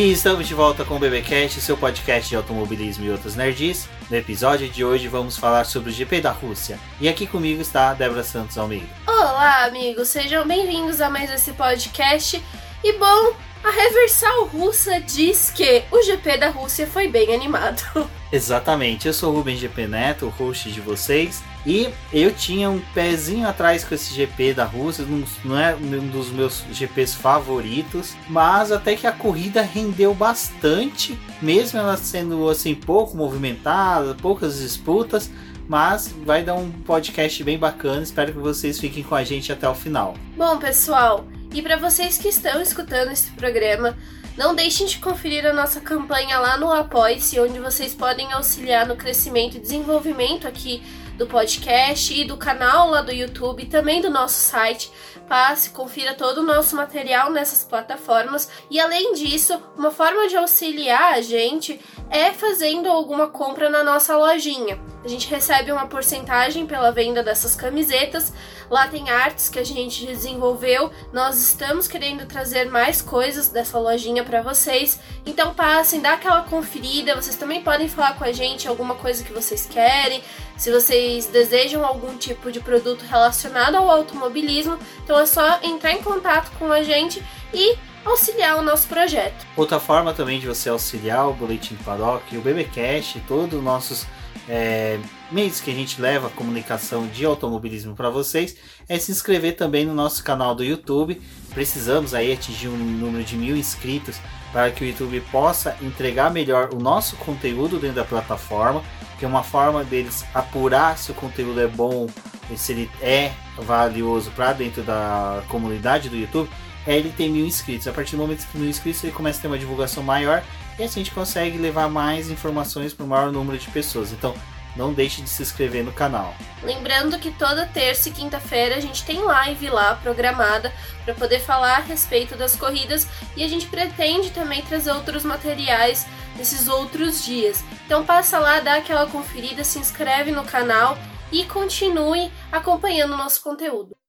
E estamos de volta com o BBcast, seu podcast de automobilismo e outros nerds. No episódio de hoje vamos falar sobre o GP da Rússia. E aqui comigo está a Débora Santos Almeida. Olá, amigos, sejam bem-vindos a mais esse podcast. E bom, a Reversal Russa diz que o GP da Rússia foi bem animado. Exatamente, eu sou o Rubens GP Neto, host de vocês. E eu tinha um pezinho atrás com esse GP da Rússia, não é um dos meus GPs favoritos, mas até que a corrida rendeu bastante, mesmo ela sendo assim pouco movimentada, poucas disputas, mas vai dar um podcast bem bacana. Espero que vocês fiquem com a gente até o final. Bom, pessoal, e para vocês que estão escutando esse programa, não deixem de conferir a nossa campanha lá no Apoia-se, onde vocês podem auxiliar no crescimento e desenvolvimento aqui do podcast e do canal lá do YouTube, também do nosso site. Passe, confira todo o nosso material nessas plataformas. E além disso, uma forma de auxiliar a gente é fazendo alguma compra na nossa lojinha. A gente recebe uma porcentagem pela venda dessas camisetas. Lá tem artes que a gente desenvolveu. Nós estamos querendo trazer mais coisas dessa lojinha para vocês. Então passem, dá aquela conferida. Vocês também podem falar com a gente alguma coisa que vocês querem. Se vocês desejam algum tipo de produto relacionado ao automobilismo, então é só entrar em contato com a gente e auxiliar o nosso projeto. Outra forma também de você auxiliar o Boletim Paddock, o BBcast, todos os nossos é, meios que a gente leva a comunicação de automobilismo para vocês é se inscrever também no nosso canal do YouTube. Precisamos aí atingir um número de mil inscritos para que o YouTube possa entregar melhor o nosso conteúdo dentro da plataforma, que é uma forma deles apurar se o conteúdo é bom, se ele é valioso para dentro da comunidade do YouTube, é ele ter mil inscritos. A partir do momento que mil inscritos ele começa a ter uma divulgação maior e assim a gente consegue levar mais informações para o maior número de pessoas. Então, não deixe de se inscrever no canal. Lembrando que toda terça e quinta-feira a gente tem live lá programada para poder falar a respeito das corridas e a gente pretende também trazer outros materiais nesses outros dias. Então passa lá, dá aquela conferida, se inscreve no canal e continue acompanhando o nosso conteúdo.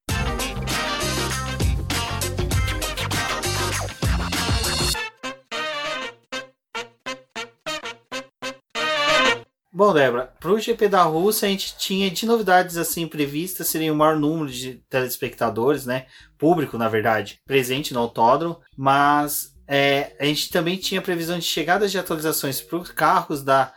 Bom, Débora, para o GP da Rússia a gente tinha de novidades assim previstas, seria o maior número de telespectadores, né? Público, na verdade, presente no autódromo, mas é, a gente também tinha previsão de chegadas de atualizações para os carros da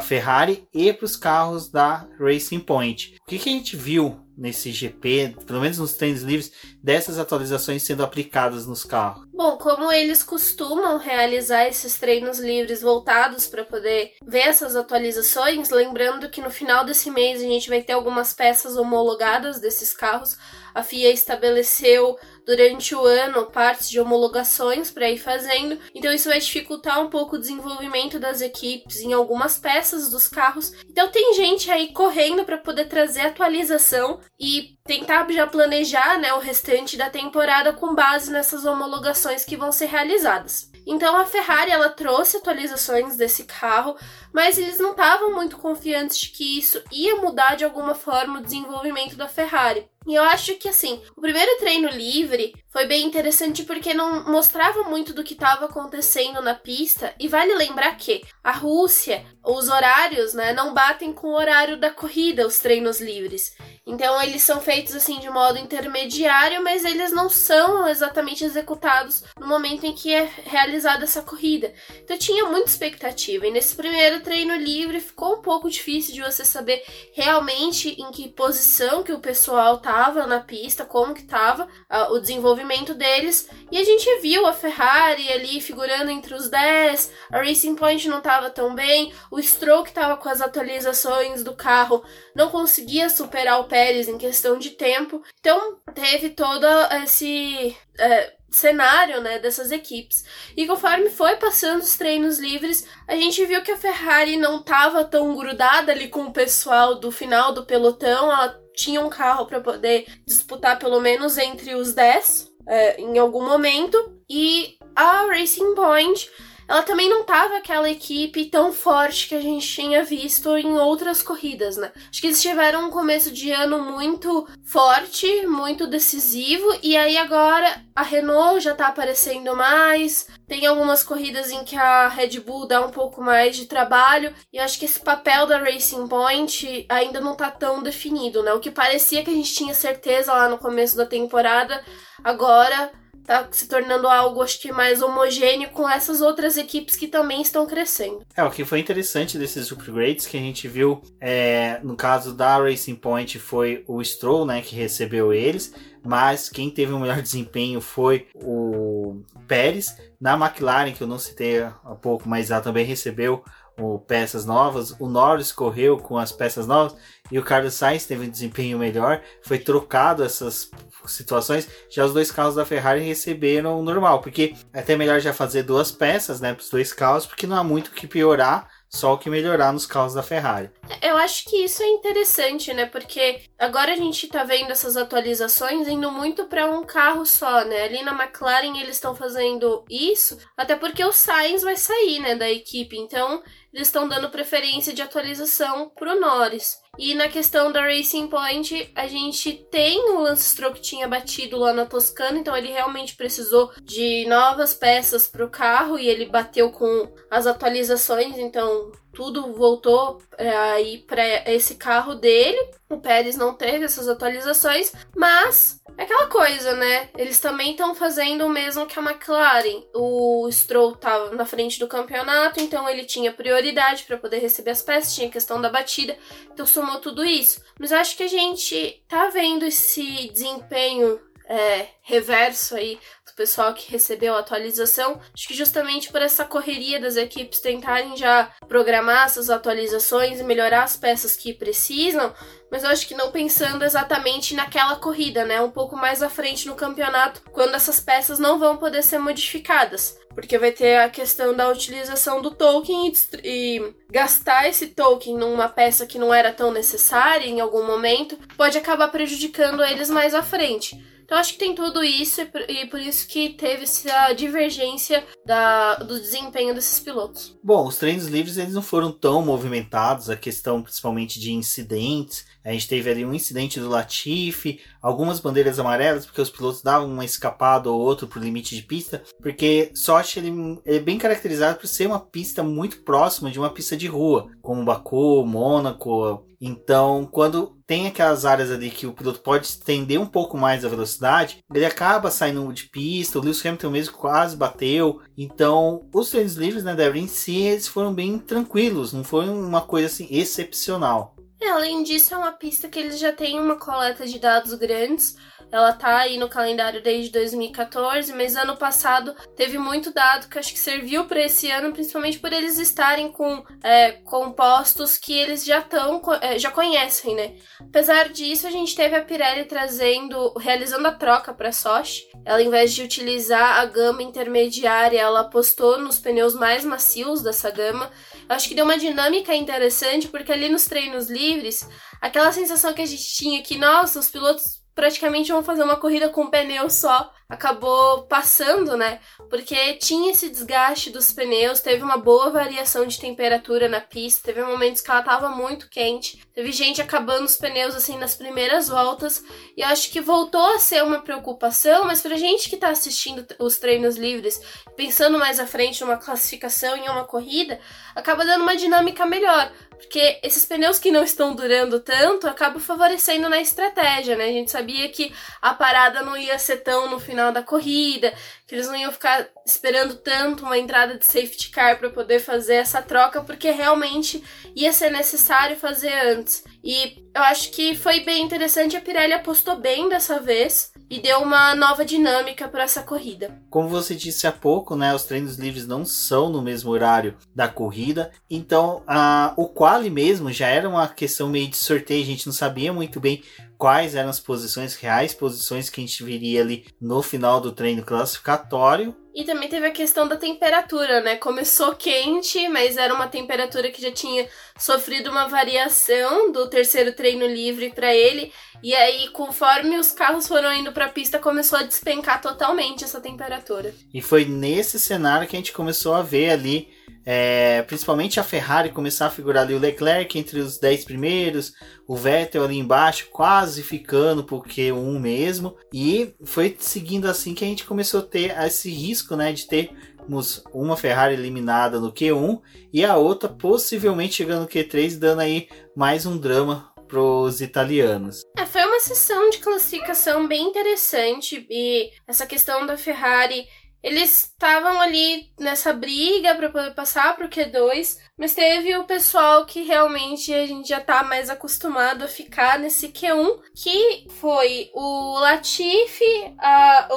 Ferrari e para os carros da Racing Point. O que, que a gente viu nesse GP, pelo menos nos treinos livres, dessas atualizações sendo aplicadas nos carros? Bom, como eles costumam realizar esses treinos livres voltados para poder ver essas atualizações, lembrando que no final desse mês a gente vai ter algumas peças homologadas desses carros. A FIA estabeleceu durante o ano partes de homologações para ir fazendo, então isso vai dificultar um pouco o desenvolvimento das equipes em algumas peças dos carros. Então tem gente aí correndo para poder trazer atualização e tentar já planejar né, o restante da temporada com base nessas homologações que vão ser realizadas. Então a Ferrari ela trouxe atualizações desse carro, mas eles não estavam muito confiantes de que isso ia mudar de alguma forma o desenvolvimento da Ferrari. E eu acho que assim, o primeiro treino livre foi bem interessante porque não mostrava muito do que estava acontecendo na pista. E vale lembrar que a Rússia, os horários, né, não batem com o horário da corrida, os treinos livres. Então eles são feitos assim de modo intermediário, mas eles não são exatamente executados no momento em que é realizada essa corrida. Então tinha muita expectativa. E nesse primeiro treino livre ficou um pouco difícil de você saber realmente em que posição que o pessoal estava na pista, como que estava uh, o desenvolvimento deles. E a gente viu a Ferrari ali figurando entre os 10, a Racing Point não estava tão bem, o Stroll que estava com as atualizações do carro não conseguia superar o Pérez em questão de tempo. Então teve todo esse é, cenário né, dessas equipes. E conforme foi passando os treinos livres, a gente viu que a Ferrari não estava tão grudada ali com o pessoal do final do pelotão. Ela tinha um carro para poder disputar pelo menos entre os 10 é, em algum momento. E a Racing Point ela também não tava aquela equipe tão forte que a gente tinha visto em outras corridas, né? Acho que eles tiveram um começo de ano muito forte, muito decisivo, e aí agora a Renault já tá aparecendo mais. Tem algumas corridas em que a Red Bull dá um pouco mais de trabalho, e acho que esse papel da Racing Point ainda não tá tão definido, né? O que parecia que a gente tinha certeza lá no começo da temporada, agora tá se tornando algo, acho que mais homogêneo com essas outras equipes que também estão crescendo. É, o que foi interessante desses upgrades que a gente viu, é, no caso da Racing Point, foi o Stroll, né, que recebeu eles, mas quem teve o melhor desempenho foi o Pérez. Na McLaren, que eu não citei há pouco, mas ela também recebeu o, peças novas. O Norris correu com as peças novas e o Carlos Sainz teve um desempenho melhor. Foi trocado essas situações, já os dois carros da Ferrari receberam normal, porque é até melhor já fazer duas peças, né, para os dois carros, porque não há muito o que piorar, só o que melhorar nos carros da Ferrari. Eu acho que isso é interessante, né? Porque agora a gente tá vendo essas atualizações indo muito para um carro só, né? Ali na McLaren eles estão fazendo isso, até porque o Sainz vai sair, né, da equipe. Então, eles estão dando preferência de atualização pro Norris. E na questão da Racing Point, a gente tem o Lance Stroll que tinha batido lá na Toscana, então ele realmente precisou de novas peças para o carro e ele bateu com as atualizações, então tudo voltou é, aí para esse carro dele. O Pérez não teve essas atualizações, mas é aquela coisa, né? Eles também estão fazendo o mesmo que a McLaren. O Stroll estava na frente do campeonato, então ele tinha prioridade para poder receber as peças, tinha questão da batida, então somou tudo isso. Mas acho que a gente tá vendo esse desempenho é, reverso aí do pessoal que recebeu a atualização. Acho que justamente por essa correria das equipes tentarem já programar essas atualizações e melhorar as peças que precisam, mas eu acho que não pensando exatamente naquela corrida, né? Um pouco mais à frente no campeonato, quando essas peças não vão poder ser modificadas. Porque vai ter a questão da utilização do token e, e, gastar esse token numa peça que não era tão necessária em algum momento pode acabar prejudicando eles mais à frente. Então acho que tem tudo isso e por isso que teve essa divergência da, do desempenho desses pilotos. Bom, os treinos livres eles não foram tão movimentados, a questão principalmente de incidentes. A gente teve ali um incidente do Latifi, algumas bandeiras amarelas, porque os pilotos davam uma escapada ou outro pro limite de pista, porque Sochi ele, ele é bem caracterizado por ser uma pista muito próxima de uma pista de rua, como Baku, Mônaco, então, quando tem aquelas áreas ali que o piloto pode estender um pouco mais a velocidade, ele acaba saindo de pista. O Lewis Hamilton mesmo quase bateu. Então, os treinos livres né, da em si eles foram bem tranquilos, não foi uma coisa assim excepcional. É, além disso, é uma pista que eles já têm uma coleta de dados grandes. Ela tá aí no calendário desde 2014, mas ano passado teve muito dado que acho que serviu para esse ano, principalmente por eles estarem com é, compostos que eles já estão é, já conhecem, né? Apesar disso, a gente teve a Pirelli trazendo, realizando a troca para Sochi. Ela, ao invés de utilizar a gama intermediária, ela apostou nos pneus mais macios dessa gama. Eu acho que deu uma dinâmica interessante, porque ali nos treinos livres, aquela sensação que a gente tinha que, nossa, os pilotos praticamente vão fazer uma corrida com um pneu só. Acabou passando, né? Porque tinha esse desgaste dos pneus, teve uma boa variação de temperatura na pista, teve momentos que ela tava muito quente, teve gente acabando os pneus assim nas primeiras voltas, e acho que voltou a ser uma preocupação, mas pra gente que tá assistindo os treinos livres, pensando mais à frente numa classificação em uma corrida, acaba dando uma dinâmica melhor. Porque esses pneus que não estão durando tanto acabam favorecendo na estratégia, né? A gente sabia que a parada não ia ser tão no final da corrida, que eles não iam ficar esperando tanto uma entrada de safety car para poder fazer essa troca, porque realmente ia ser necessário fazer antes. E eu acho que foi bem interessante, a Pirelli apostou bem dessa vez e deu uma nova dinâmica para essa corrida. Como você disse há pouco, né, os treinos livres não são no mesmo horário da corrida, então a, o quali mesmo já era uma questão meio de sorteio, a gente não sabia muito bem quais eram as posições reais, posições que a gente viria ali no final do treino classificatório. E também teve a questão da temperatura, né? Começou quente, mas era uma temperatura que já tinha sofrido uma variação do terceiro treino livre para ele. E aí, conforme os carros foram indo para a pista, começou a despencar totalmente essa temperatura. E foi nesse cenário que a gente começou a ver ali é, principalmente a Ferrari começar a figurar ali o Leclerc entre os 10 primeiros, o Vettel ali embaixo, quase ficando por Q1 mesmo. E foi seguindo assim que a gente começou a ter esse risco né, de termos uma Ferrari eliminada no Q1 e a outra possivelmente chegando no Q3, dando aí mais um drama para os italianos. É, foi uma sessão de classificação bem interessante e essa questão da Ferrari eles estavam ali nessa briga para poder passar pro Q2, mas teve o pessoal que realmente a gente já tá mais acostumado a ficar nesse Q1, que foi o Latifi,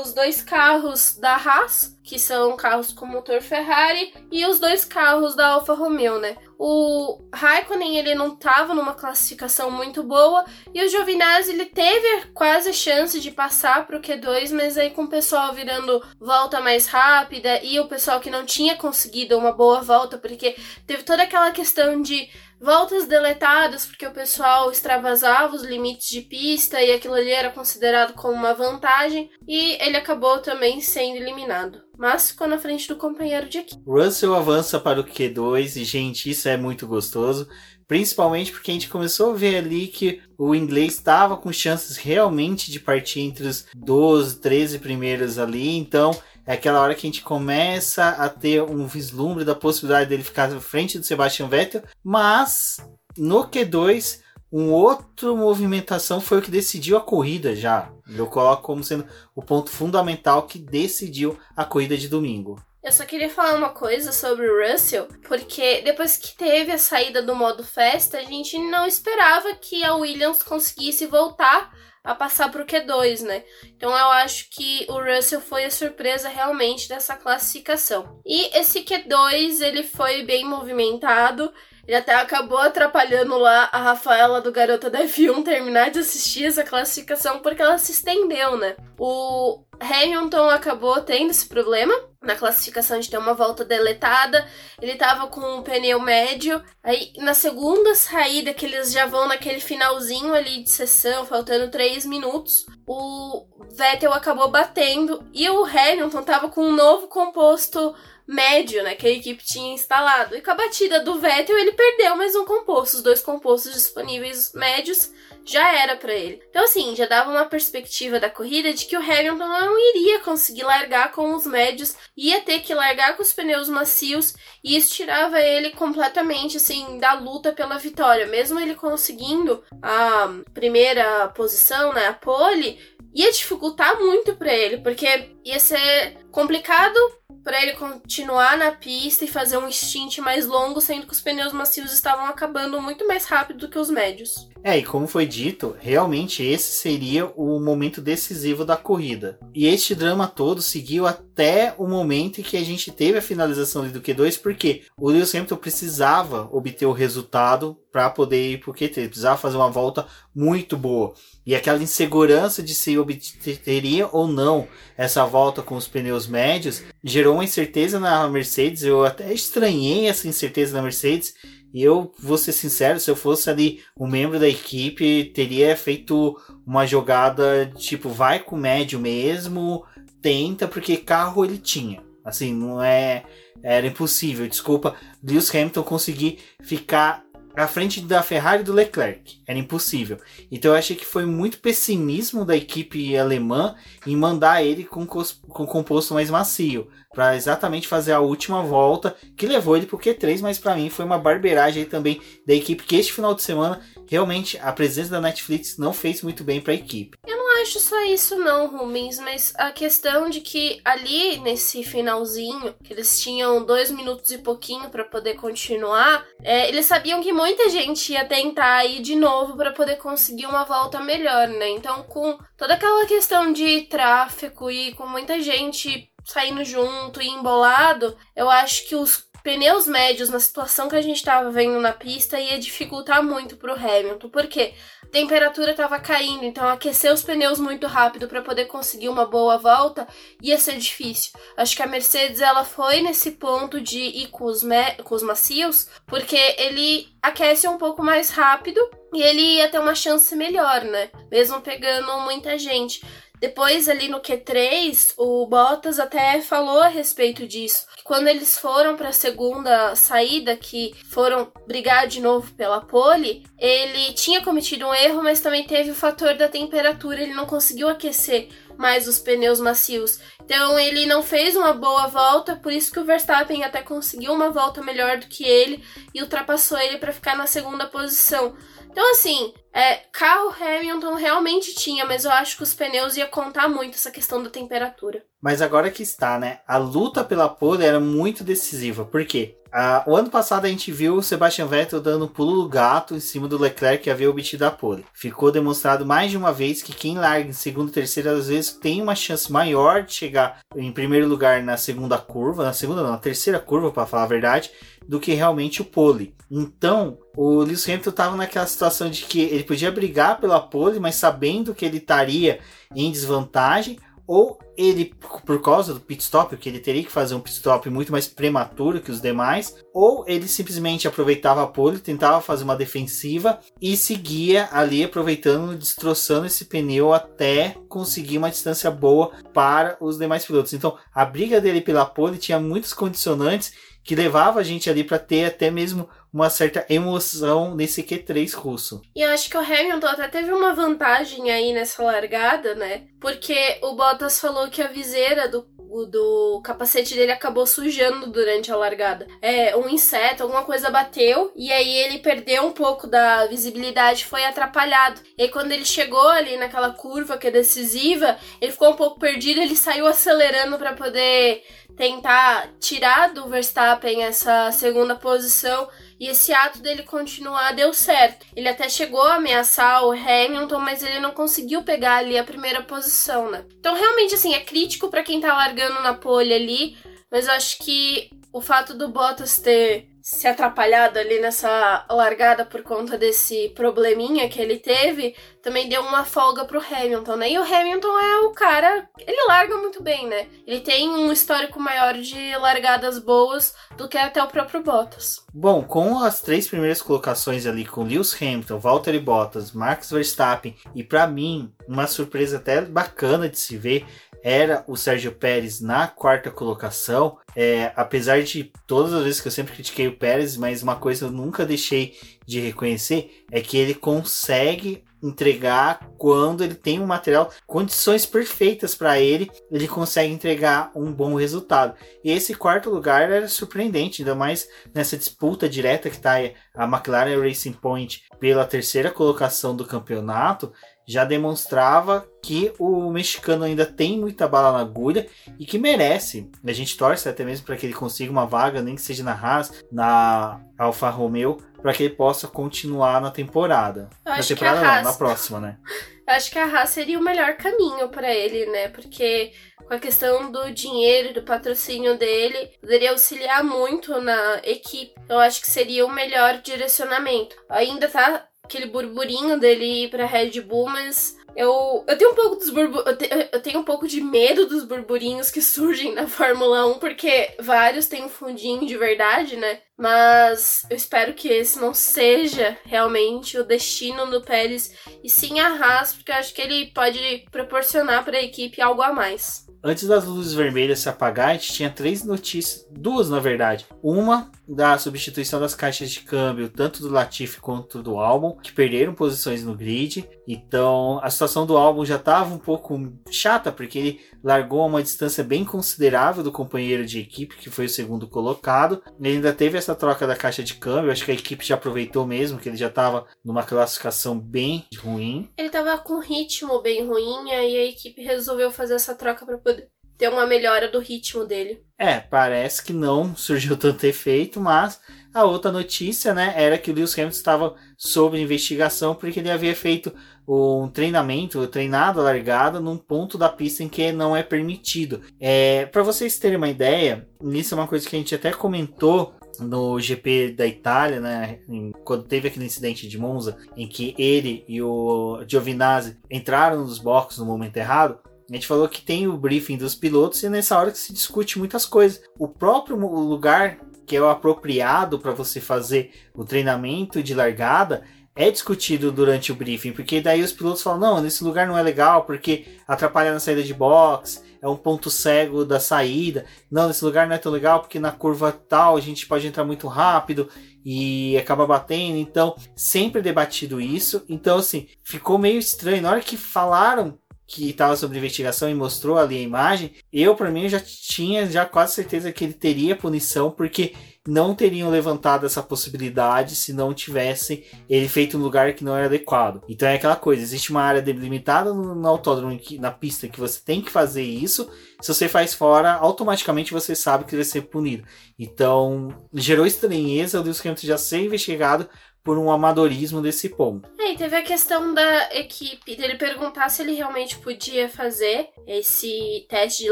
os dois carros da Haas, que são carros com motor Ferrari, e os dois carros da Alfa Romeo, né? O Raikkonen ele não estava numa classificação muito boa e o Giovinazzi ele teve quase chance de passar para o Q2, mas aí com o pessoal virando volta mais rápida e o pessoal que não tinha conseguido uma boa volta porque teve toda aquela questão de voltas deletadas porque o pessoal extravasava os limites de pista e aquilo ali era considerado como uma vantagem e ele acabou também sendo eliminado. Mas ficou na frente do companheiro de equipe. Russell avança para o Q2 e, gente, isso é muito gostoso. Principalmente porque a gente começou a ver ali que o inglês estava com chances realmente de partir entre os 12, 13 primeiros ali. Então é aquela hora que a gente começa a ter um vislumbre da possibilidade dele ficar à frente do Sebastian Vettel, mas no Q2 um outro movimentação foi o que decidiu a corrida já. Eu coloco como sendo o ponto fundamental que decidiu a corrida de domingo. Eu só queria falar uma coisa sobre o Russell, porque depois que teve a saída do modo festa, a gente não esperava que a Williams conseguisse voltar a passar para o Q2, né? Então eu acho que o Russell foi a surpresa realmente dessa classificação. E esse Q2 ele foi bem movimentado. Ele até acabou atrapalhando lá a Rafaela do Garota da F1 terminar de assistir essa classificação porque ela se estendeu, né? O Hamilton acabou tendo esse problema na classificação de ter uma volta deletada. Ele tava com o pneu médio. Aí na segunda saída, que eles já vão naquele finalzinho ali de sessão, faltando 3 minutos, o Vettel acabou batendo e o Hamilton tava com um novo composto médio, né, que a equipe tinha instalado. E com a batida do Vettel, ele perdeu mais um composto. Os dois compostos disponíveis médios já era para ele. Então, assim, já dava uma perspectiva da corrida de que o Hamilton não iria conseguir largar com os médios, ia ter que largar com os pneus macios, e isso tirava ele completamente, assim, da luta pela vitória. Mesmo ele conseguindo a primeira posição, né, a pole, ia dificultar muito para ele, porque ia ser complicado para ele continuar na pista e fazer um stint mais longo, sendo que os pneus macios estavam acabando muito mais rápido do que os médios. É, e como foi dito, realmente esse seria o momento decisivo da corrida. E este drama todo seguiu até o momento em que a gente teve a finalização do Q2, porque o Lewis Hamilton precisava obter o resultado para poder ir pro Q3, ele precisava fazer uma volta muito boa. E aquela insegurança de se obteria ou não essa volta com os pneus médios gerou uma incerteza na Mercedes. Eu até estranhei essa incerteza na Mercedes e eu vou ser sincero, se eu fosse ali um membro da equipe, teria feito uma jogada tipo, vai com médio mesmo, tenta, porque carro ele tinha. Assim, não é. Era impossível, desculpa, Lewis Hamilton conseguir ficar à frente da Ferrari e do Leclerc. Era impossível. Então eu achei que foi muito pessimismo da equipe alemã em mandar ele com, com composto mais macio para exatamente fazer a última volta que levou ele para o Q3, mas para mim foi uma barbeiragem também da equipe que este final de semana realmente a presença da Netflix não fez muito bem para a equipe. Eu não acho só isso não, Rubens, mas a questão de que ali nesse finalzinho, que eles tinham dois minutos e pouquinho para poder continuar, é, eles sabiam que muita gente ia tentar ir de novo para poder conseguir uma volta melhor, né? Então, com toda aquela questão de tráfego e com muita gente saindo junto e embolado, eu acho que os pneus médios na situação que a gente estava vendo na pista ia dificultar muito para o Hamilton. Por quê? A temperatura estava caindo, então aquecer os pneus muito rápido para poder conseguir uma boa volta ia ser difícil. Acho que a Mercedes ela foi nesse ponto de ir com os, com os macios, porque ele aquece um pouco mais rápido e ele ia ter uma chance melhor, né? Mesmo pegando muita gente. Depois, ali no Q3, o Bottas até falou a respeito disso. Quando eles foram para a segunda saída, que foram brigar de novo pela pole, ele tinha cometido um erro, mas também teve o fator da temperatura, ele não conseguiu aquecer mais os pneus macios. Então ele não fez uma boa volta, por isso que o Verstappen até conseguiu uma volta melhor do que ele e ultrapassou ele para ficar na segunda posição. Então, assim, é, carro Hamilton realmente tinha, mas eu acho que os pneus ia contar muito essa questão da temperatura. Mas agora que está, né? A luta pela pole era muito decisiva. Por quê? Ah, o ano passado a gente viu o Sebastian Vettel dando um pulo do gato em cima do Leclerc que havia obtido a pole. Ficou demonstrado mais de uma vez que quem larga em segundo e terceiro às vezes tem uma chance maior de chegar em primeiro lugar na segunda curva, na segunda não, na terceira curva para falar a verdade, do que realmente o pole. Então, o Lewis Hamilton estava naquela situação de que ele podia brigar pela pole, mas sabendo que ele estaria em desvantagem, ou ele, por causa do pit stop, que ele teria que fazer um pit stop muito mais prematuro que os demais, ou ele simplesmente aproveitava a pole, tentava fazer uma defensiva e seguia ali aproveitando, destroçando esse pneu até conseguir uma distância boa para os demais pilotos. Então, a briga dele pela pole tinha muitos condicionantes que levava a gente ali para ter até mesmo uma certa emoção nesse Q3 russo. E eu acho que o Hamilton até teve uma vantagem aí nessa largada, né? Porque o Bottas falou que a viseira do do capacete dele acabou sujando durante a largada. É, um inseto, alguma coisa bateu e aí ele perdeu um pouco da visibilidade, foi atrapalhado. E aí quando ele chegou ali naquela curva que é decisiva, ele ficou um pouco perdido, ele saiu acelerando para poder tentar tirar do Verstappen essa segunda posição e esse ato dele continuar deu certo. Ele até chegou a ameaçar o Hamilton, mas ele não conseguiu pegar ali a primeira posição, né? Então, realmente, assim, é crítico para quem tá largando na pole ali, mas eu acho que o fato do Bottas ter se atrapalhado ali nessa largada por conta desse probleminha que ele teve, também deu uma folga pro Hamilton, né? E o Hamilton é o cara, ele larga muito bem, né? Ele tem um histórico maior de largadas boas do que até o próprio Bottas. Bom, com as três primeiras colocações ali com Lewis Hamilton, Valtteri Bottas, Max Verstappen e para mim uma surpresa até bacana de se ver era o Sérgio Pérez na quarta colocação. É, apesar de todas as vezes que eu sempre critiquei o Pérez, mas uma coisa eu nunca deixei de reconhecer é que ele consegue entregar quando ele tem um material, condições perfeitas para ele, ele consegue entregar um bom resultado. E esse quarto lugar era surpreendente, ainda mais nessa disputa direta que está a McLaren Racing Point pela terceira colocação do campeonato já demonstrava que o mexicano ainda tem muita bala na agulha e que merece. A gente torce até mesmo para que ele consiga uma vaga, nem que seja na Haas, na Alfa Romeo, para que ele possa continuar na temporada. na temporada não, Haas... na próxima, né? Eu acho que a Haas seria o melhor caminho para ele, né? Porque com a questão do dinheiro e do patrocínio dele, poderia auxiliar muito na equipe. Eu acho que seria o melhor direcionamento. Ainda tá aquele burburinho dele ir pra Red Bull, mas eu, eu tenho um pouco dos burbu eu, te, eu, tenho um pouco de medo dos burburinhos que surgem na Fórmula 1, porque vários têm um fundinho de verdade, né? Mas eu espero que esse não seja realmente o destino do Pérez e sim a Haas, porque eu acho que ele pode proporcionar para a equipe algo a mais. Antes das luzes vermelhas se apagar, a gente tinha três notícias, duas na verdade. Uma da substituição das caixas de câmbio, tanto do Latifi quanto do álbum, que perderam posições no grid. Então a situação do álbum já estava um pouco chata, porque ele largou uma distância bem considerável do companheiro de equipe, que foi o segundo colocado. Ele ainda teve essa troca da caixa de câmbio, acho que a equipe já aproveitou mesmo, que ele já estava numa classificação bem ruim. Ele estava com ritmo bem ruim, e a equipe resolveu fazer essa troca para poder ter uma melhora do ritmo dele. É, parece que não surgiu tanto efeito, mas a outra notícia, né, era que o Lewis Hamilton estava sob investigação porque ele havia feito um treinamento, treinado largada num ponto da pista em que não é permitido. É, para vocês terem uma ideia, isso é uma coisa que a gente até comentou no GP da Itália, né, quando teve aquele incidente de Monza, em que ele e o Giovinazzi entraram nos boxes no momento errado, a gente falou que tem o briefing dos pilotos e nessa hora que se discute muitas coisas. O próprio lugar que é o apropriado para você fazer o treinamento de largada é discutido durante o briefing, porque daí os pilotos falam: não, nesse lugar não é legal porque atrapalha na saída de box, é um ponto cego da saída. Não, nesse lugar não é tão legal porque na curva tal a gente pode entrar muito rápido e acaba batendo. Então, sempre debatido isso. Então, assim, ficou meio estranho. Na hora que falaram que estava sob investigação e mostrou ali a imagem, eu para mim já tinha já quase certeza que ele teria punição porque não teriam levantado essa possibilidade se não tivessem ele feito um lugar que não era adequado. Então é aquela coisa, existe uma área delimitada no, autódromo, na pista, que você tem que fazer isso. Se você faz fora, automaticamente você sabe que vai ser punido. Então gerou estranheza o Lewis Hamilton já ser investigado por um amadorismo desse ponto. É, e teve a questão da equipe, dele perguntar se ele realmente podia fazer esse teste de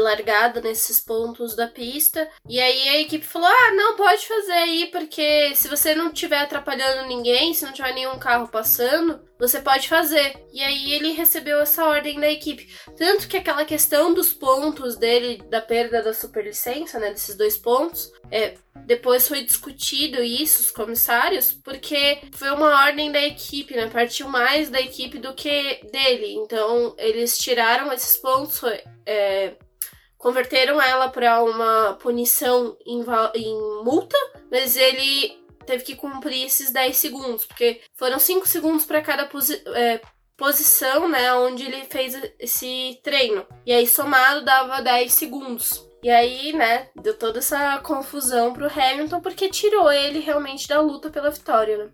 largada nesses pontos da pista. E aí a equipe falou: ah, não, pode fazer aí, porque se você não estiver atrapalhando ninguém, se não tiver nenhum carro passando, você pode fazer. E aí ele recebeu essa ordem da equipe. Tanto que aquela questão dos pontos dele, da perda da superlicença, né, desses dois pontos, é, depois foi discutido isso, os comissários, porque foi uma ordem da equipe, né? Partiu mais da equipe do que dele. Então, eles tiraram esses pontos, é, converteram ela para uma punição em, em multa, mas ele teve que cumprir esses 10 segundos, porque foram 5 segundos para cada posi é, posição, né, onde ele fez esse treino. E aí somado dava 10 segundos. E aí, né, deu toda essa confusão pro Hamilton porque tirou ele realmente da luta pela vitória, né?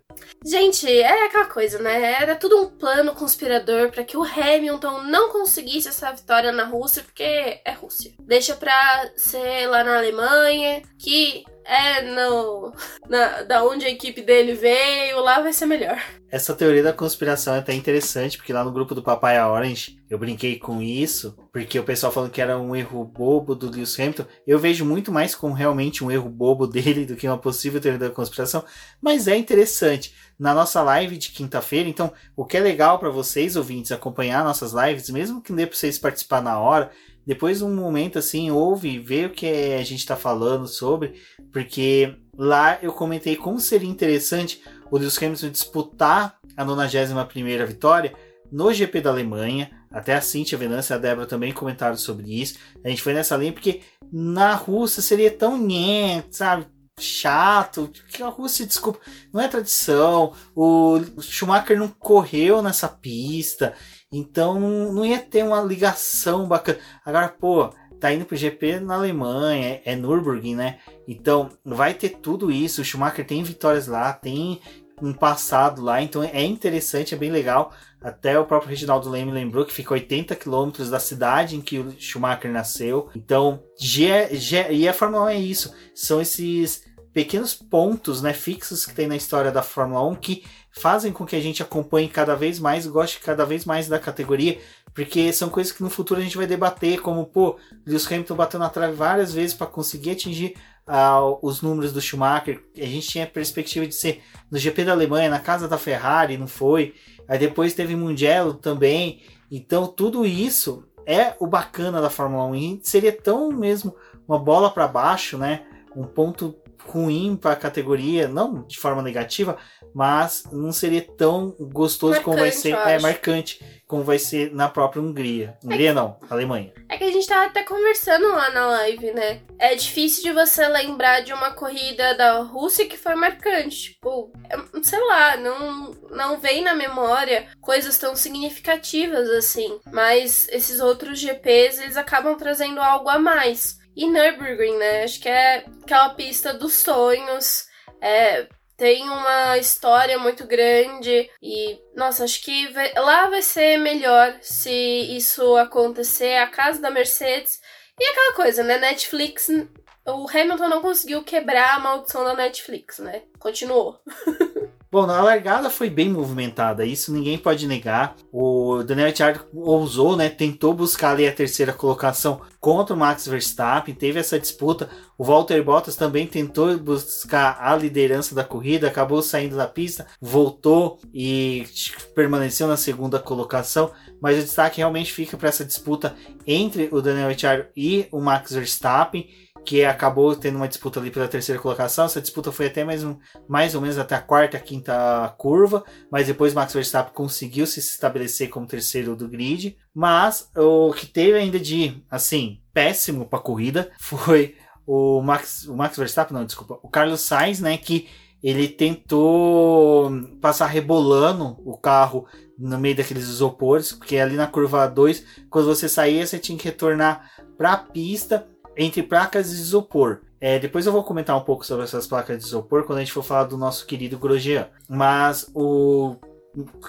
Gente, é aquela coisa, né? Era tudo um plano conspirador para que o Hamilton não conseguisse essa vitória na Rússia, porque é Rússia. Deixa pra ser lá na Alemanha, que é no na, da onde a equipe dele veio, lá vai ser melhor. Essa teoria da conspiração é até interessante, porque lá no grupo do Papai Orange eu brinquei com isso, porque o pessoal falando que era um erro bobo do Lewis Hamilton. Eu vejo muito mais como realmente um erro bobo dele do que uma possível teoria da conspiração, mas é interessante. Na nossa live de quinta-feira, então, o que é legal para vocês, ouvintes, acompanhar nossas lives, mesmo que não dê pra vocês participar na hora, depois um momento assim, ouve, vê o que a gente está falando sobre, porque lá eu comentei como seria interessante o Lewis Hamilton disputar a 91ª vitória no GP da Alemanha, até a Cintia Venâncio e a Débora também comentaram sobre isso. A gente foi nessa linha porque na Rússia seria tão nhé, sabe? Chato, que a Rússia, desculpa, não é tradição. O Schumacher não correu nessa pista. Então não ia ter uma ligação bacana. Agora, pô, tá indo pro GP na Alemanha, é, é Nürburgring, né? Então vai ter tudo isso. O Schumacher tem vitórias lá, tem um passado lá, então é interessante, é bem legal. Até o próprio Reginaldo Leme lembrou que fica 80 quilômetros da cidade em que o Schumacher nasceu. Então, e a Fórmula 1 é isso. São esses pequenos pontos né, fixos que tem na história da Fórmula 1 que fazem com que a gente acompanhe cada vez mais, goste cada vez mais da categoria, porque são coisas que no futuro a gente vai debater, como, pô, Lewis Hamilton bateu na trave várias vezes para conseguir atingir uh, os números do Schumacher. A gente tinha a perspectiva de ser no GP da Alemanha, na casa da Ferrari, não foi. Aí depois teve Mugello também. Então tudo isso é o bacana da Fórmula 1 e seria tão mesmo uma bola para baixo, né? Um ponto ruim para a categoria, não de forma negativa, mas não seria tão gostoso marcante, como vai ser, é marcante como vai ser na própria Hungria. Hungria é não, Alemanha. É que a gente tava até conversando lá na live, né? É difícil de você lembrar de uma corrida da Rússia que foi marcante. Tipo, é, sei lá, não, não vem na memória coisas tão significativas assim. Mas esses outros GPs, eles acabam trazendo algo a mais. E Nürburgring, né? Acho que é aquela pista dos sonhos. É, tem uma história muito grande e, nossa, acho que lá vai ser melhor se isso acontecer. A casa da Mercedes E aquela coisa, né? Netflix. O Hamilton não conseguiu quebrar a maldição da Netflix, né? Continuou. Bom, na largada foi bem movimentada, isso ninguém pode negar. O Daniel Ricciardo ousou, né? Tentou buscar ali a terceira colocação contra o Max Verstappen, teve essa disputa. O Walter Bottas também tentou buscar a liderança da corrida, acabou saindo da pista, voltou e permaneceu na segunda colocação. Mas o destaque realmente fica para essa disputa entre o Daniel Ricciardo e o Max Verstappen que acabou tendo uma disputa ali pela terceira colocação. Essa disputa foi até mais, um, mais ou menos até a quarta, quinta curva, mas depois Max Verstappen conseguiu se estabelecer como terceiro do grid. Mas o que teve ainda de, assim, péssimo para a corrida foi o Max, o Max Verstappen, não, desculpa, o Carlos Sainz, né, que ele tentou passar rebolando o carro no meio daqueles isopores, porque ali na curva 2, quando você saía, você tinha que retornar para a pista entre placas de isopor. É, depois eu vou comentar um pouco sobre essas placas de isopor quando a gente for falar do nosso querido Grosjean. Mas o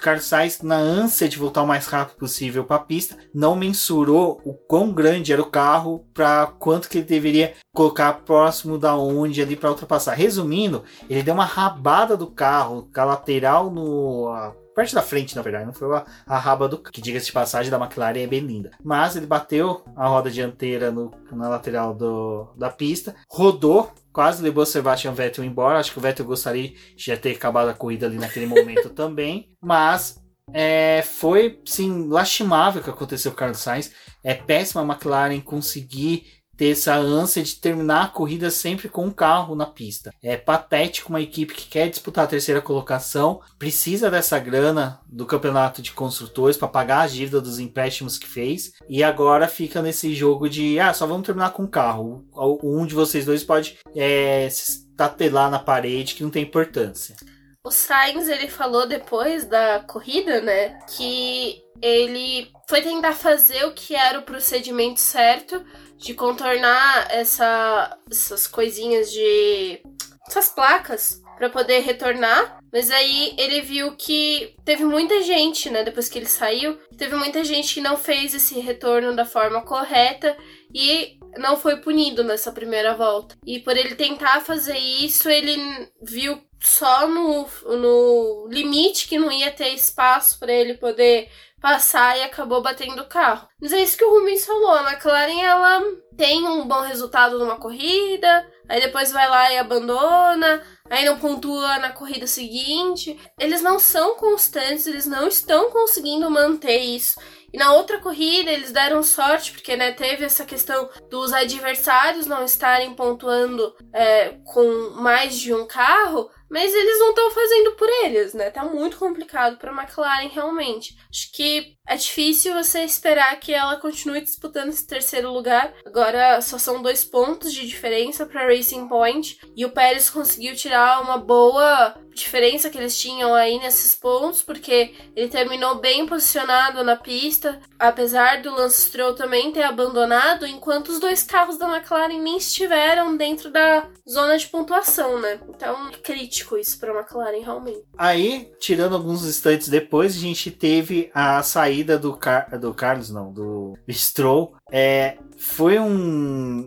Carlos Sainz, na ânsia de voltar o mais rápido possível para a pista, não mensurou o quão grande era o carro para quanto que ele deveria colocar próximo da onde ali para ultrapassar. Resumindo, ele deu uma rabada do carro, com a lateral no parte da frente, na verdade, não foi a, a raba do que diga-se de passagem da McLaren é bem linda. Mas ele bateu a roda dianteira no, na lateral do, da pista, rodou, quase levou o Sebastian Vettel embora. Acho que o Vettel gostaria de ter acabado a corrida ali naquele momento também, mas é, foi sim lastimável o que aconteceu com o Carlos Sainz. É péssima a McLaren conseguir ter essa ânsia de terminar a corrida sempre com um carro na pista. É patético uma equipe que quer disputar a terceira colocação, precisa dessa grana do campeonato de construtores para pagar a dívida dos empréstimos que fez e agora fica nesse jogo de ah, só vamos terminar com um carro. Um de vocês dois pode é, se tatelar na parede que não tem importância. O Sainz ele falou depois da corrida, né, que ele foi tentar fazer o que era o procedimento certo de contornar essa, essas coisinhas de. essas placas para poder retornar. Mas aí ele viu que teve muita gente, né, depois que ele saiu, teve muita gente que não fez esse retorno da forma correta e não foi punido nessa primeira volta. E por ele tentar fazer isso, ele viu só no, no limite que não ia ter espaço para ele poder passar e acabou batendo o carro. Mas é isso que o Rubens falou. A McLaren ela tem um bom resultado numa corrida, aí depois vai lá e abandona, aí não pontua na corrida seguinte. Eles não são constantes, eles não estão conseguindo manter isso. E na outra corrida eles deram sorte, porque né, teve essa questão dos adversários não estarem pontuando é, com mais de um carro, mas eles não estão fazendo por eles, né? Tá muito complicado para a McLaren realmente. Acho que é difícil você esperar que ela continue disputando esse terceiro lugar. Agora só são dois pontos de diferença para Racing Point e o Pérez conseguiu tirar uma boa diferença que eles tinham aí nesses pontos, porque ele terminou bem posicionado na pista, apesar do Lance Stroll também ter abandonado, enquanto os dois carros da McLaren nem estiveram dentro da zona de pontuação, né? Então, é crítico isso para a McLaren realmente. Aí, tirando alguns instantes depois, a gente teve a saída do, Car do Carlos, não, do Stroll. É, foi um,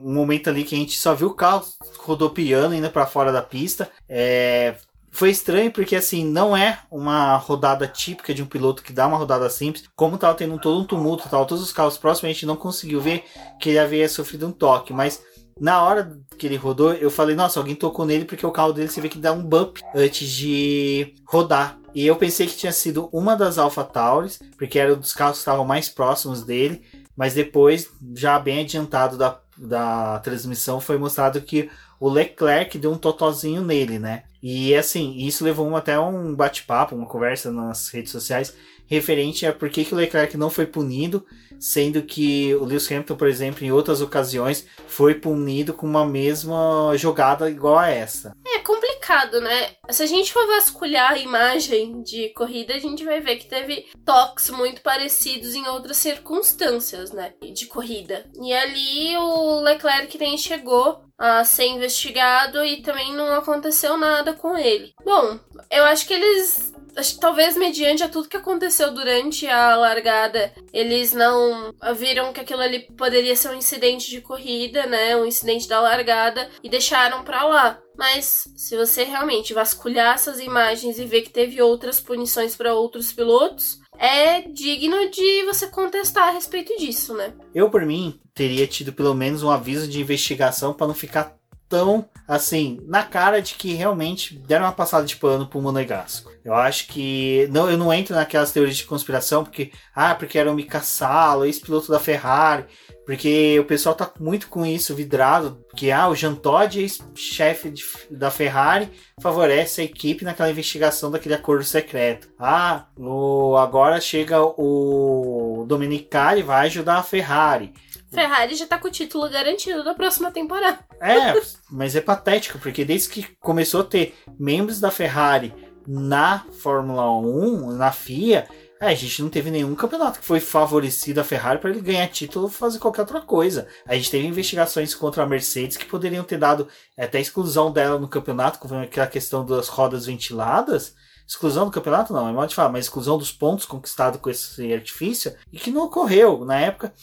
um, momento ali que a gente só viu o carro rodopiando indo para fora da pista. É, foi estranho porque, assim, não é uma rodada típica de um piloto que dá uma rodada simples. Como tava tendo todo um tumulto, tava todos os carros próximos, a gente não conseguiu ver que ele havia sofrido um toque. Mas na hora que ele rodou, eu falei, nossa, alguém tocou nele porque o carro dele você vê que dá um bump antes de rodar. E eu pensei que tinha sido uma das Alpha Tauris, porque era um dos carros que estavam mais próximos dele. Mas depois, já bem adiantado da, da transmissão, foi mostrado que o Leclerc deu um totozinho nele, né? E assim, isso levou até um bate-papo, uma conversa nas redes sociais referente a por que, que o Leclerc não foi punido, sendo que o Lewis Hamilton, por exemplo, em outras ocasiões, foi punido com uma mesma jogada igual a essa. É complicado, né? Se a gente for vasculhar a imagem de corrida, a gente vai ver que teve toques muito parecidos em outras circunstâncias, né? De corrida. E ali o Leclerc nem chegou a ser investigado e também não aconteceu nada com ele. Bom, eu acho que eles acho que talvez mediante a tudo que aconteceu durante a largada, eles não viram que aquilo ali poderia ser um incidente de corrida, né? Um incidente da largada e deixaram pra lá. Mas se você realmente vasculhar essas imagens e ver que teve outras punições para outros pilotos, é digno de você contestar a respeito disso, né? Eu, por mim, teria tido pelo menos um aviso de investigação para não ficar tão assim na cara de que realmente deram uma passada de pano pro Monegasco. Eu acho que não, eu não entro naquelas teorias de conspiração porque ah, porque era o Mika Salo, ex-piloto da Ferrari, porque o pessoal tá muito com isso vidrado, que ah, o Jean Todt, ex-chefe da Ferrari, favorece a equipe naquela investigação daquele acordo secreto. Ah, o, agora chega o Dominicali vai ajudar a Ferrari. Ferrari já tá com o título garantido da próxima temporada. É, mas é patético, porque desde que começou a ter membros da Ferrari na Fórmula 1, na FIA, é, a gente não teve nenhum campeonato que foi favorecido a Ferrari para ele ganhar título ou fazer qualquer outra coisa. A gente teve investigações contra a Mercedes que poderiam ter dado até exclusão dela no campeonato, com aquela questão das rodas ventiladas. Exclusão do campeonato não, é modo de falar, mas exclusão dos pontos conquistados com esse artifício e que não ocorreu na época.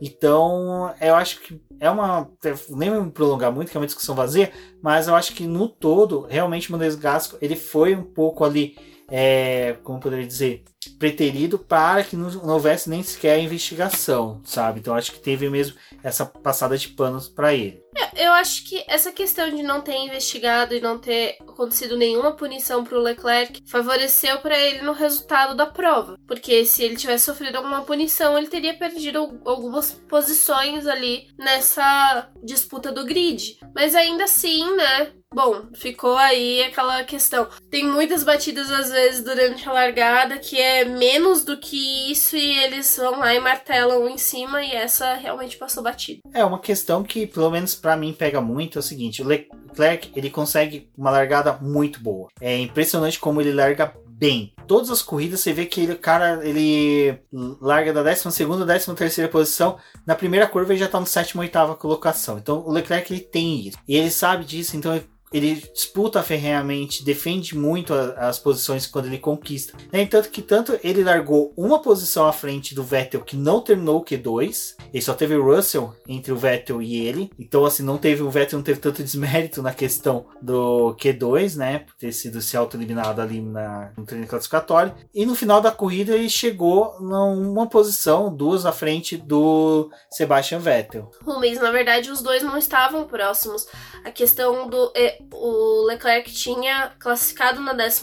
Então, eu acho que é uma. Nem me prolongar muito, que é uma discussão vazia, mas eu acho que no todo, realmente o Mendes Gasco ele foi um pouco ali, é, como poderia dizer, preterido para que não, não houvesse nem sequer investigação, sabe? Então acho que teve mesmo essa passada de panos para ele. É, eu acho que essa questão de não ter investigado e não ter acontecido nenhuma punição para o Leclerc favoreceu para ele no resultado da prova, porque se ele tivesse sofrido alguma punição, ele teria perdido algumas posições ali nessa disputa do grid. Mas ainda assim, né? Bom, ficou aí aquela questão. Tem muitas batidas às vezes durante a largada que é menos do que isso e eles vão lá e martelam em cima e essa realmente passou batida. É uma questão que pelo menos para mim pega muito é o seguinte, o Leclerc, ele consegue uma largada muito boa. É impressionante como ele larga bem. Todas as corridas você vê que ele, cara ele larga da 12 segunda, 13 terceira posição. Na primeira curva ele já tá no sétimo, oitava colocação. Então o Leclerc ele tem isso. E ele sabe disso, então ele ele disputa ferrenhamente, defende muito a, as posições quando ele conquista. No entanto, que tanto ele largou uma posição à frente do Vettel que não terminou o Q2, ele só teve Russell entre o Vettel e ele. Então, assim, não teve o Vettel não teve tanto desmérito na questão do Q2, né? Por ter sido se auto-eliminado ali na, no treino classificatório. E no final da corrida ele chegou numa posição, duas à frente do Sebastian Vettel. Rubens, na verdade, os dois não estavam próximos. A questão do. É, o Leclerc tinha classificado na 11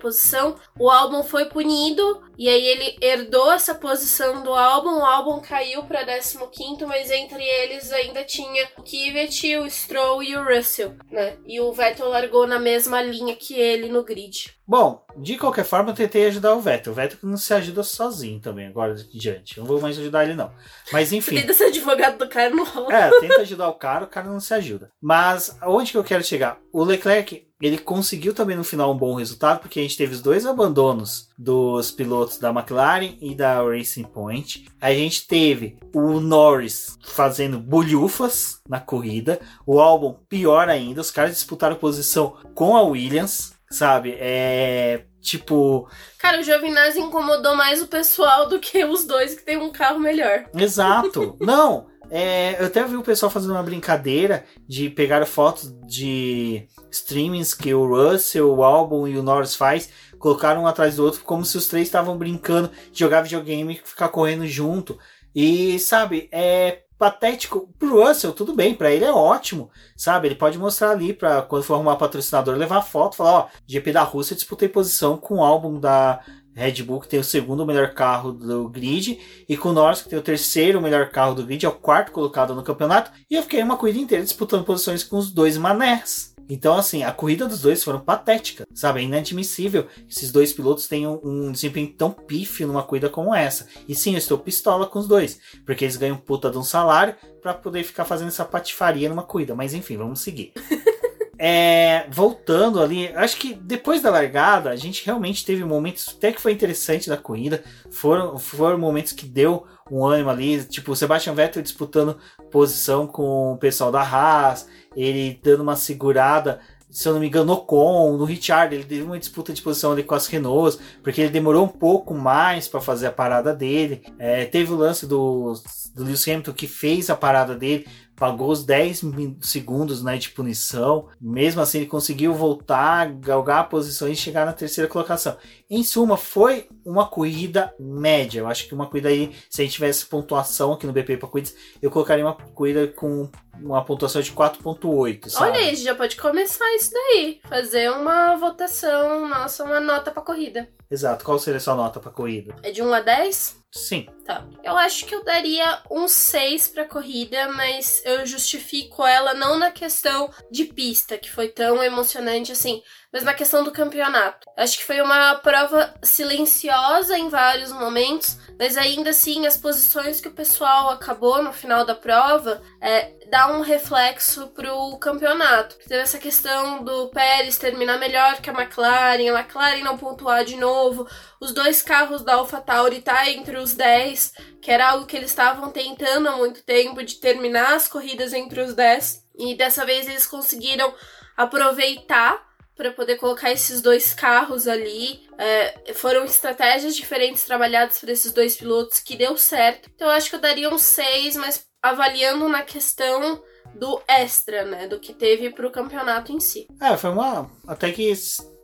posição, o álbum foi punido e aí ele herdou essa posição do álbum, o álbum caiu para 15, mas entre eles ainda tinha o Kvyat, o Stroll e o Russell, né? E o Vettel largou na mesma linha que ele no grid. Bom, de qualquer forma, eu tentei ajudar o Vettel. O Vettel não se ajuda sozinho também, agora de diante. Eu não vou mais ajudar ele, não. Mas enfim. tenta ser advogado do cara, não rola. É, tenta ajudar o cara, o cara não se ajuda. Mas onde que eu quero chegar? O Leclerc, ele conseguiu também no final um bom resultado, porque a gente teve os dois abandonos dos pilotos da McLaren e da Racing Point. A gente teve o Norris fazendo bolhufas na corrida. O álbum pior ainda, os caras disputaram posição com a Williams Sabe? É. Tipo. Cara, o Giovinazzi incomodou mais o pessoal do que os dois que tem um carro melhor. Exato. Não! É, eu até vi o pessoal fazendo uma brincadeira de pegar fotos de streamings que o Russell, o Albon e o Norris faz, colocaram um atrás do outro, como se os três estavam brincando de jogar videogame e ficar correndo junto. E sabe, é patético pro Russell, tudo bem, para ele é ótimo, sabe? Ele pode mostrar ali para quando for arrumar patrocinador, levar foto, falar, ó, GP da Rússia disputei posição com o álbum da Red Bull que tem o segundo melhor carro do grid e com o Norris que tem o terceiro melhor carro do grid, é o quarto colocado no campeonato, e eu fiquei uma corrida inteira disputando posições com os dois manés. Então, assim, a corrida dos dois foram patética, sabe? É inadmissível que esses dois pilotos tenham um desempenho tão pífio numa corrida como essa. E sim, eu estou pistola com os dois, porque eles ganham puta de um salário para poder ficar fazendo essa patifaria numa corrida. Mas enfim, vamos seguir. É, voltando ali, acho que depois da largada, a gente realmente teve momentos até que foi interessante da corrida. Foram, foram momentos que deu um ânimo ali, tipo o Sebastian Vettel disputando posição com o pessoal da Haas, ele dando uma segurada se eu não me engano, no Ocon, no Richard, ele teve uma disputa de posição ali com as Renaults, porque ele demorou um pouco mais para fazer a parada dele. É, teve o lance do, do Lewis Hamilton que fez a parada dele, pagou os 10 segundos né, de punição. Mesmo assim, ele conseguiu voltar, galgar a posição e chegar na terceira colocação. Em suma, foi uma corrida média. Eu acho que uma corrida aí, se a gente tivesse pontuação aqui no BP para corridas, eu colocaria uma corrida com uma pontuação de 4.8. Olha aí, já pode começar isso daí. Fazer uma votação, nossa, uma nota pra corrida. Exato. Qual seria a sua nota pra corrida? É de 1 a 10? Sim. Tá. Eu acho que eu daria um 6 pra corrida, mas eu justifico ela não na questão de pista, que foi tão emocionante assim, mas na questão do campeonato. Acho que foi uma prova silenciosa em vários momentos, mas ainda assim as posições que o pessoal acabou no final da prova é, dá um reflexo pro campeonato. Teve essa questão do Pérez terminar melhor que a McLaren, a McLaren não pontuar de novo, os dois carros da AlphaTauri tá entre os 10, que era algo que eles estavam tentando há muito tempo de terminar as corridas entre os 10, e dessa vez eles conseguiram aproveitar para poder colocar esses dois carros ali. É, foram estratégias diferentes trabalhadas por esses dois pilotos que deu certo. Então eu acho que eu daria um 6, mas avaliando na questão do extra, né? Do que teve pro campeonato em si. É, foi uma. Até que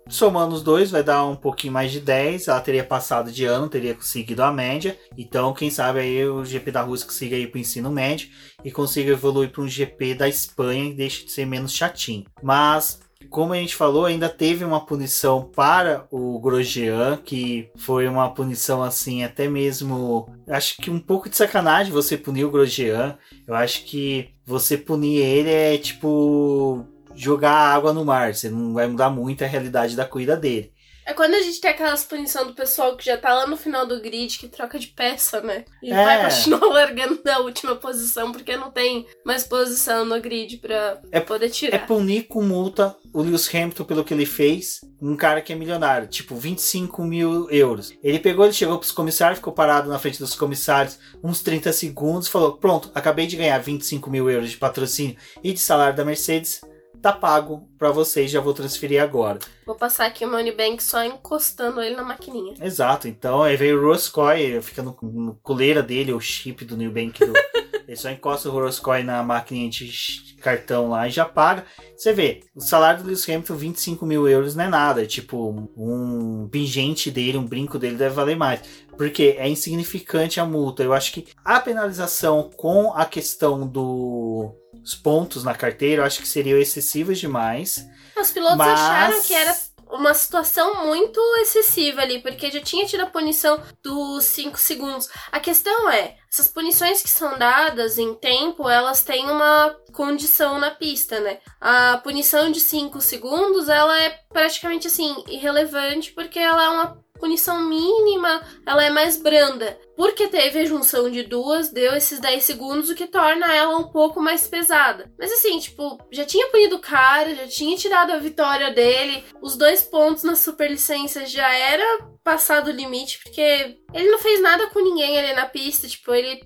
somando os dois vai dar um pouquinho mais de 10. Ela teria passado de ano, teria conseguido a média. Então, quem sabe aí o GP da Rússia consiga ir pro ensino médio e consiga evoluir para um GP da Espanha e deixe de ser menos chatinho. Mas como a gente falou, ainda teve uma punição para o Grosjean, que foi uma punição assim, até mesmo. Acho que um pouco de sacanagem você punir o Grosjean. Eu acho que você punir ele é tipo jogar água no mar. Você não vai mudar muito a realidade da corrida dele. É quando a gente tem aquelas punição do pessoal que já tá lá no final do grid, que troca de peça, né? E é. vai continuar largando da última posição, porque não tem mais posição no grid pra é, poder tirar. É punir com multa o Lewis Hamilton pelo que ele fez, um cara que é milionário, tipo 25 mil euros. Ele pegou, ele chegou pros comissários, ficou parado na frente dos comissários uns 30 segundos, falou: Pronto, acabei de ganhar 25 mil euros de patrocínio e de salário da Mercedes tá pago para vocês, já vou transferir agora. Vou passar aqui o Money Bank só encostando ele na maquininha. Exato, então aí veio o Roscoe, fica no, no coleira dele, o chip do New Bank do, ele só encosta o Roscoe na maquininha de cartão lá e já paga. Você vê, o salário do Lewis Hamilton, 25 mil euros não é nada. É tipo, um pingente dele, um brinco dele deve valer mais. Porque é insignificante a multa. Eu acho que a penalização com a questão do os pontos na carteira, eu acho que seriam excessivos demais. Os pilotos mas... acharam que era uma situação muito excessiva ali, porque já tinha tido a punição dos 5 segundos. A questão é, essas punições que são dadas em tempo, elas têm uma condição na pista, né? A punição de 5 segundos, ela é praticamente assim irrelevante porque ela é uma punição mínima, ela é mais branda. Porque teve a junção de duas, deu esses 10 segundos, o que torna ela um pouco mais pesada. Mas assim, tipo, já tinha punido o cara, já tinha tirado a vitória dele, os dois pontos na superlicença já era passado o limite, porque ele não fez nada com ninguém ali na pista, tipo, ele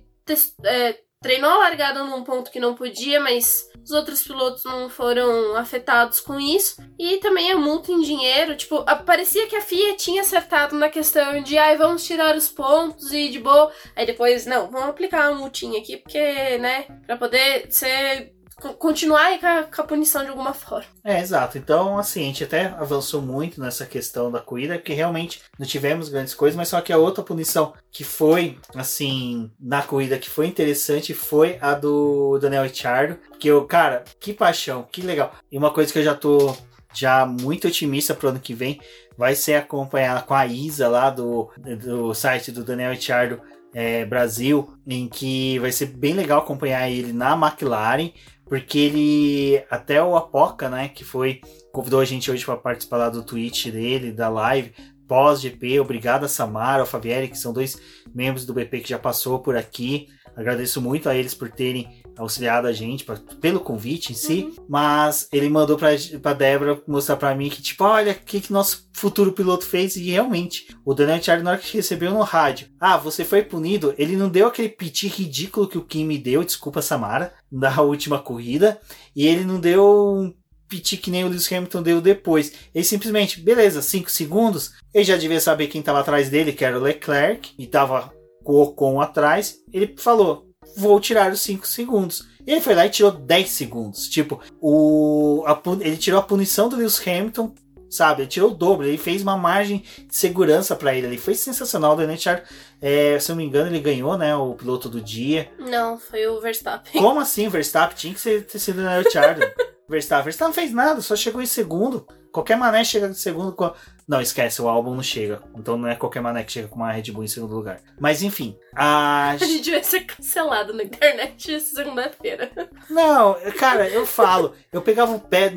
é, treinou a largada num ponto que não podia, mas os outros pilotos não foram afetados com isso. E também a multa em dinheiro, tipo, parecia que a FIA tinha acertado na questão de, ai, vamos tirar os pontos e de boa. Aí depois, não, vamos aplicar uma multinha aqui, porque, né, pra poder ser continuar com a, com a, punição de alguma forma. É, exato. Então, assim, a gente até avançou muito nessa questão da corrida, porque realmente não tivemos grandes coisas, mas só que a outra punição que foi, assim, na corrida que foi interessante foi a do Daniel Ricciardo, que eu, cara, que paixão, que legal. E uma coisa que eu já tô já muito otimista pro ano que vem vai ser acompanhar com a Isa lá do, do site do Daniel Ricciardo é, Brasil, em que vai ser bem legal acompanhar ele na McLaren, porque ele até o Apoca, né, que foi convidou a gente hoje para participar lá do tweet dele, da live pós GP. Obrigado a Samara, ao Fabieri, que são dois membros do BP que já passou por aqui. Agradeço muito a eles por terem auxiliado a gente pra, pelo convite em si, uhum. mas ele mandou pra, pra Débora mostrar pra mim que, tipo, olha o que, que nosso futuro piloto fez e realmente, o Daniel Ricciardo na hora que recebeu no rádio, ah, você foi punido, ele não deu aquele piti ridículo que o Kim me deu, desculpa Samara, da última corrida, e ele não deu piti que nem o Lewis Hamilton deu depois. Ele simplesmente, beleza, 5 segundos. Ele já devia saber quem estava atrás dele, que era o Leclerc, e tava com o Ocon atrás. Ele falou: vou tirar os 5 segundos. E ele foi lá e tirou 10 segundos. Tipo, o, a, ele tirou a punição do Lewis Hamilton sabe? Ele tirou o dobro, ele fez uma margem de segurança para ele. Ele foi sensacional. O Daniel Ricciardo, é, se eu não me engano, ele ganhou, né? O piloto do dia. Não, foi o Verstappen. Como assim, Verstappen? Tinha que ser, ter sido o Daniel Ricciardo. Verstappen. Verstappen não fez nada, só chegou em segundo. Qualquer mané chega em segundo. Com... Não, esquece, o álbum não chega. Então não é qualquer mané que chega com uma Red Bull em segundo lugar. Mas enfim. A, a gente vai ser cancelado na internet segunda-feira. Não, cara, eu falo. Eu pegava o pé.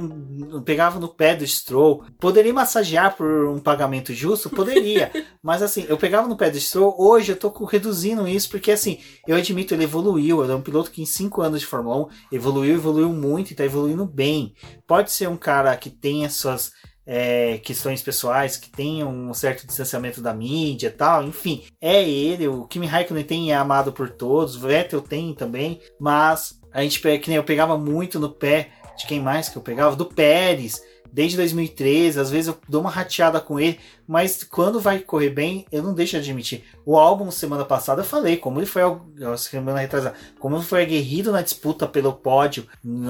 Pegava no pé do Stroll. Poderia massagear por um pagamento justo? Poderia. mas assim, eu pegava no pé do Stroll. Hoje eu tô reduzindo isso, porque assim, eu admito, ele evoluiu. Ele é um piloto que em 5 anos de Fórmula 1 evoluiu, evoluiu muito e tá evoluindo bem. Pode ser um cara que tenha suas é, questões pessoais, que tenham um certo distanciamento da mídia e tal, enfim, é ele, o Kimi Raikkonen tem é amado por todos, o Vettel tem também, mas a gente, que nem eu pegava muito no pé de quem mais que eu pegava? Do Pérez, desde 2013, às vezes eu dou uma rateada com ele, mas quando vai correr bem, eu não deixo de admitir. O álbum semana passada eu falei como ele foi semana retrasada, como ele foi aguerrido na disputa pelo pódio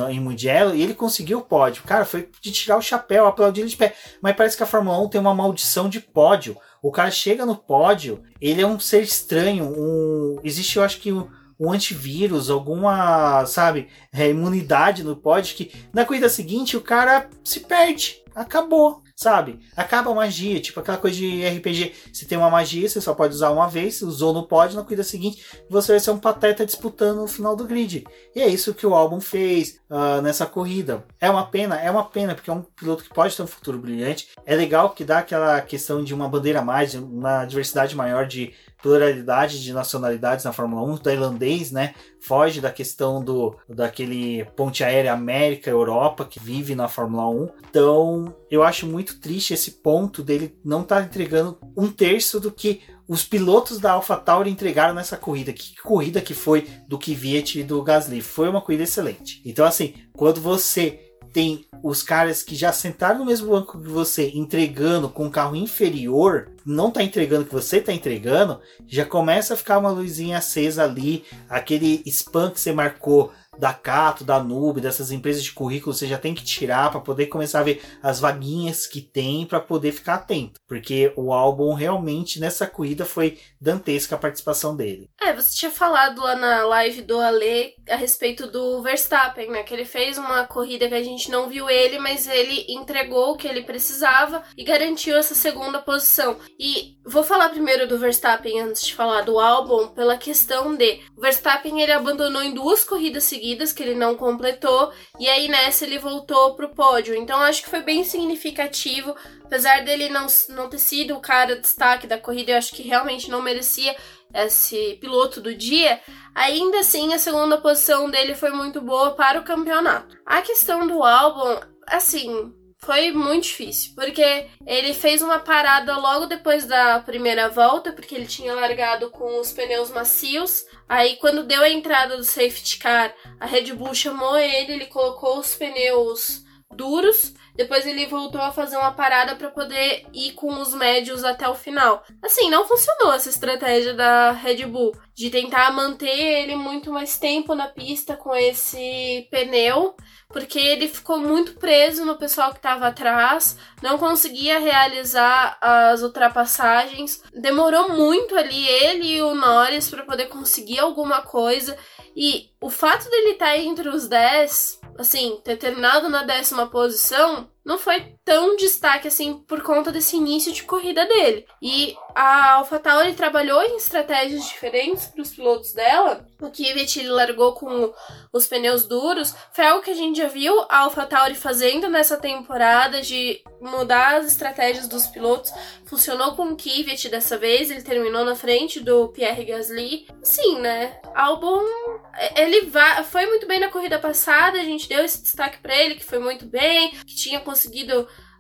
em Mugello e ele conseguiu o pódio. Cara, foi de tirar o chapéu, aplaudir ele de pé. Mas parece que a Fórmula 1 tem uma maldição de pódio. O cara chega no pódio, ele é um ser estranho, um existe eu acho que um antivírus, alguma, sabe, é, imunidade no pod que na corrida seguinte o cara se perde. Acabou, sabe? Acaba a magia, tipo aquela coisa de RPG. Se tem uma magia, você só pode usar uma vez, usou no pod, na corrida seguinte você vai ser um pateta disputando no final do grid. E é isso que o álbum fez uh, nessa corrida. É uma pena, é uma pena, porque é um piloto que pode ter um futuro brilhante. É legal que dá aquela questão de uma bandeira mais, uma diversidade maior de pluralidade de nacionalidades na Fórmula 1, o tailandês, né? Foge da questão do daquele ponte aérea América Europa que vive na Fórmula 1. Então, eu acho muito triste esse ponto dele não estar tá entregando um terço do que os pilotos da AlphaTauri entregaram nessa corrida. Que corrida que foi do Kvyat e do Gasly? Foi uma corrida excelente. Então, assim, quando você tem os caras que já sentaram no mesmo banco que você entregando com um carro inferior, não tá entregando o que você tá entregando, já começa a ficar uma luzinha acesa ali, aquele spam que você marcou da Cato, da Nube, dessas empresas de currículo, você já tem que tirar para poder começar a ver as vaguinhas que tem para poder ficar atento, porque o álbum realmente nessa corrida foi dantesca a participação dele. É, você tinha falado lá na live do Ale a respeito do Verstappen, né? Que ele fez uma corrida que a gente não viu ele, mas ele entregou o que ele precisava e garantiu essa segunda posição. E vou falar primeiro do Verstappen antes de falar do álbum, pela questão de o Verstappen ele abandonou em duas corridas seguidas que ele não completou e aí nessa ele voltou pro pódio. Então acho que foi bem significativo, apesar dele não, não ter sido o cara destaque da corrida, eu acho que realmente não merecia esse piloto do dia, ainda assim a segunda posição dele foi muito boa para o campeonato. A questão do álbum, assim, foi muito difícil, porque ele fez uma parada logo depois da primeira volta, porque ele tinha largado com os pneus macios. Aí, quando deu a entrada do safety car, a Red Bull chamou ele, ele colocou os pneus duros depois ele voltou a fazer uma parada para poder ir com os médios até o final. Assim, não funcionou essa estratégia da Red Bull de tentar manter ele muito mais tempo na pista com esse pneu, porque ele ficou muito preso no pessoal que estava atrás, não conseguia realizar as ultrapassagens. Demorou muito ali ele e o Norris para poder conseguir alguma coisa. E o fato dele estar tá entre os 10, assim, ter terminado na décima posição, não foi tão destaque assim por conta desse início de corrida dele. E a AlphaTauri trabalhou em estratégias diferentes para os pilotos dela. O Kvyat largou com os pneus duros. Foi algo que a gente já viu a AlphaTauri fazendo nessa temporada de mudar as estratégias dos pilotos. Funcionou com o Kvyat dessa vez, ele terminou na frente do Pierre Gasly. Sim, né? Albon, ele vai, foi muito bem na corrida passada, a gente deu esse destaque para ele que foi muito bem, que tinha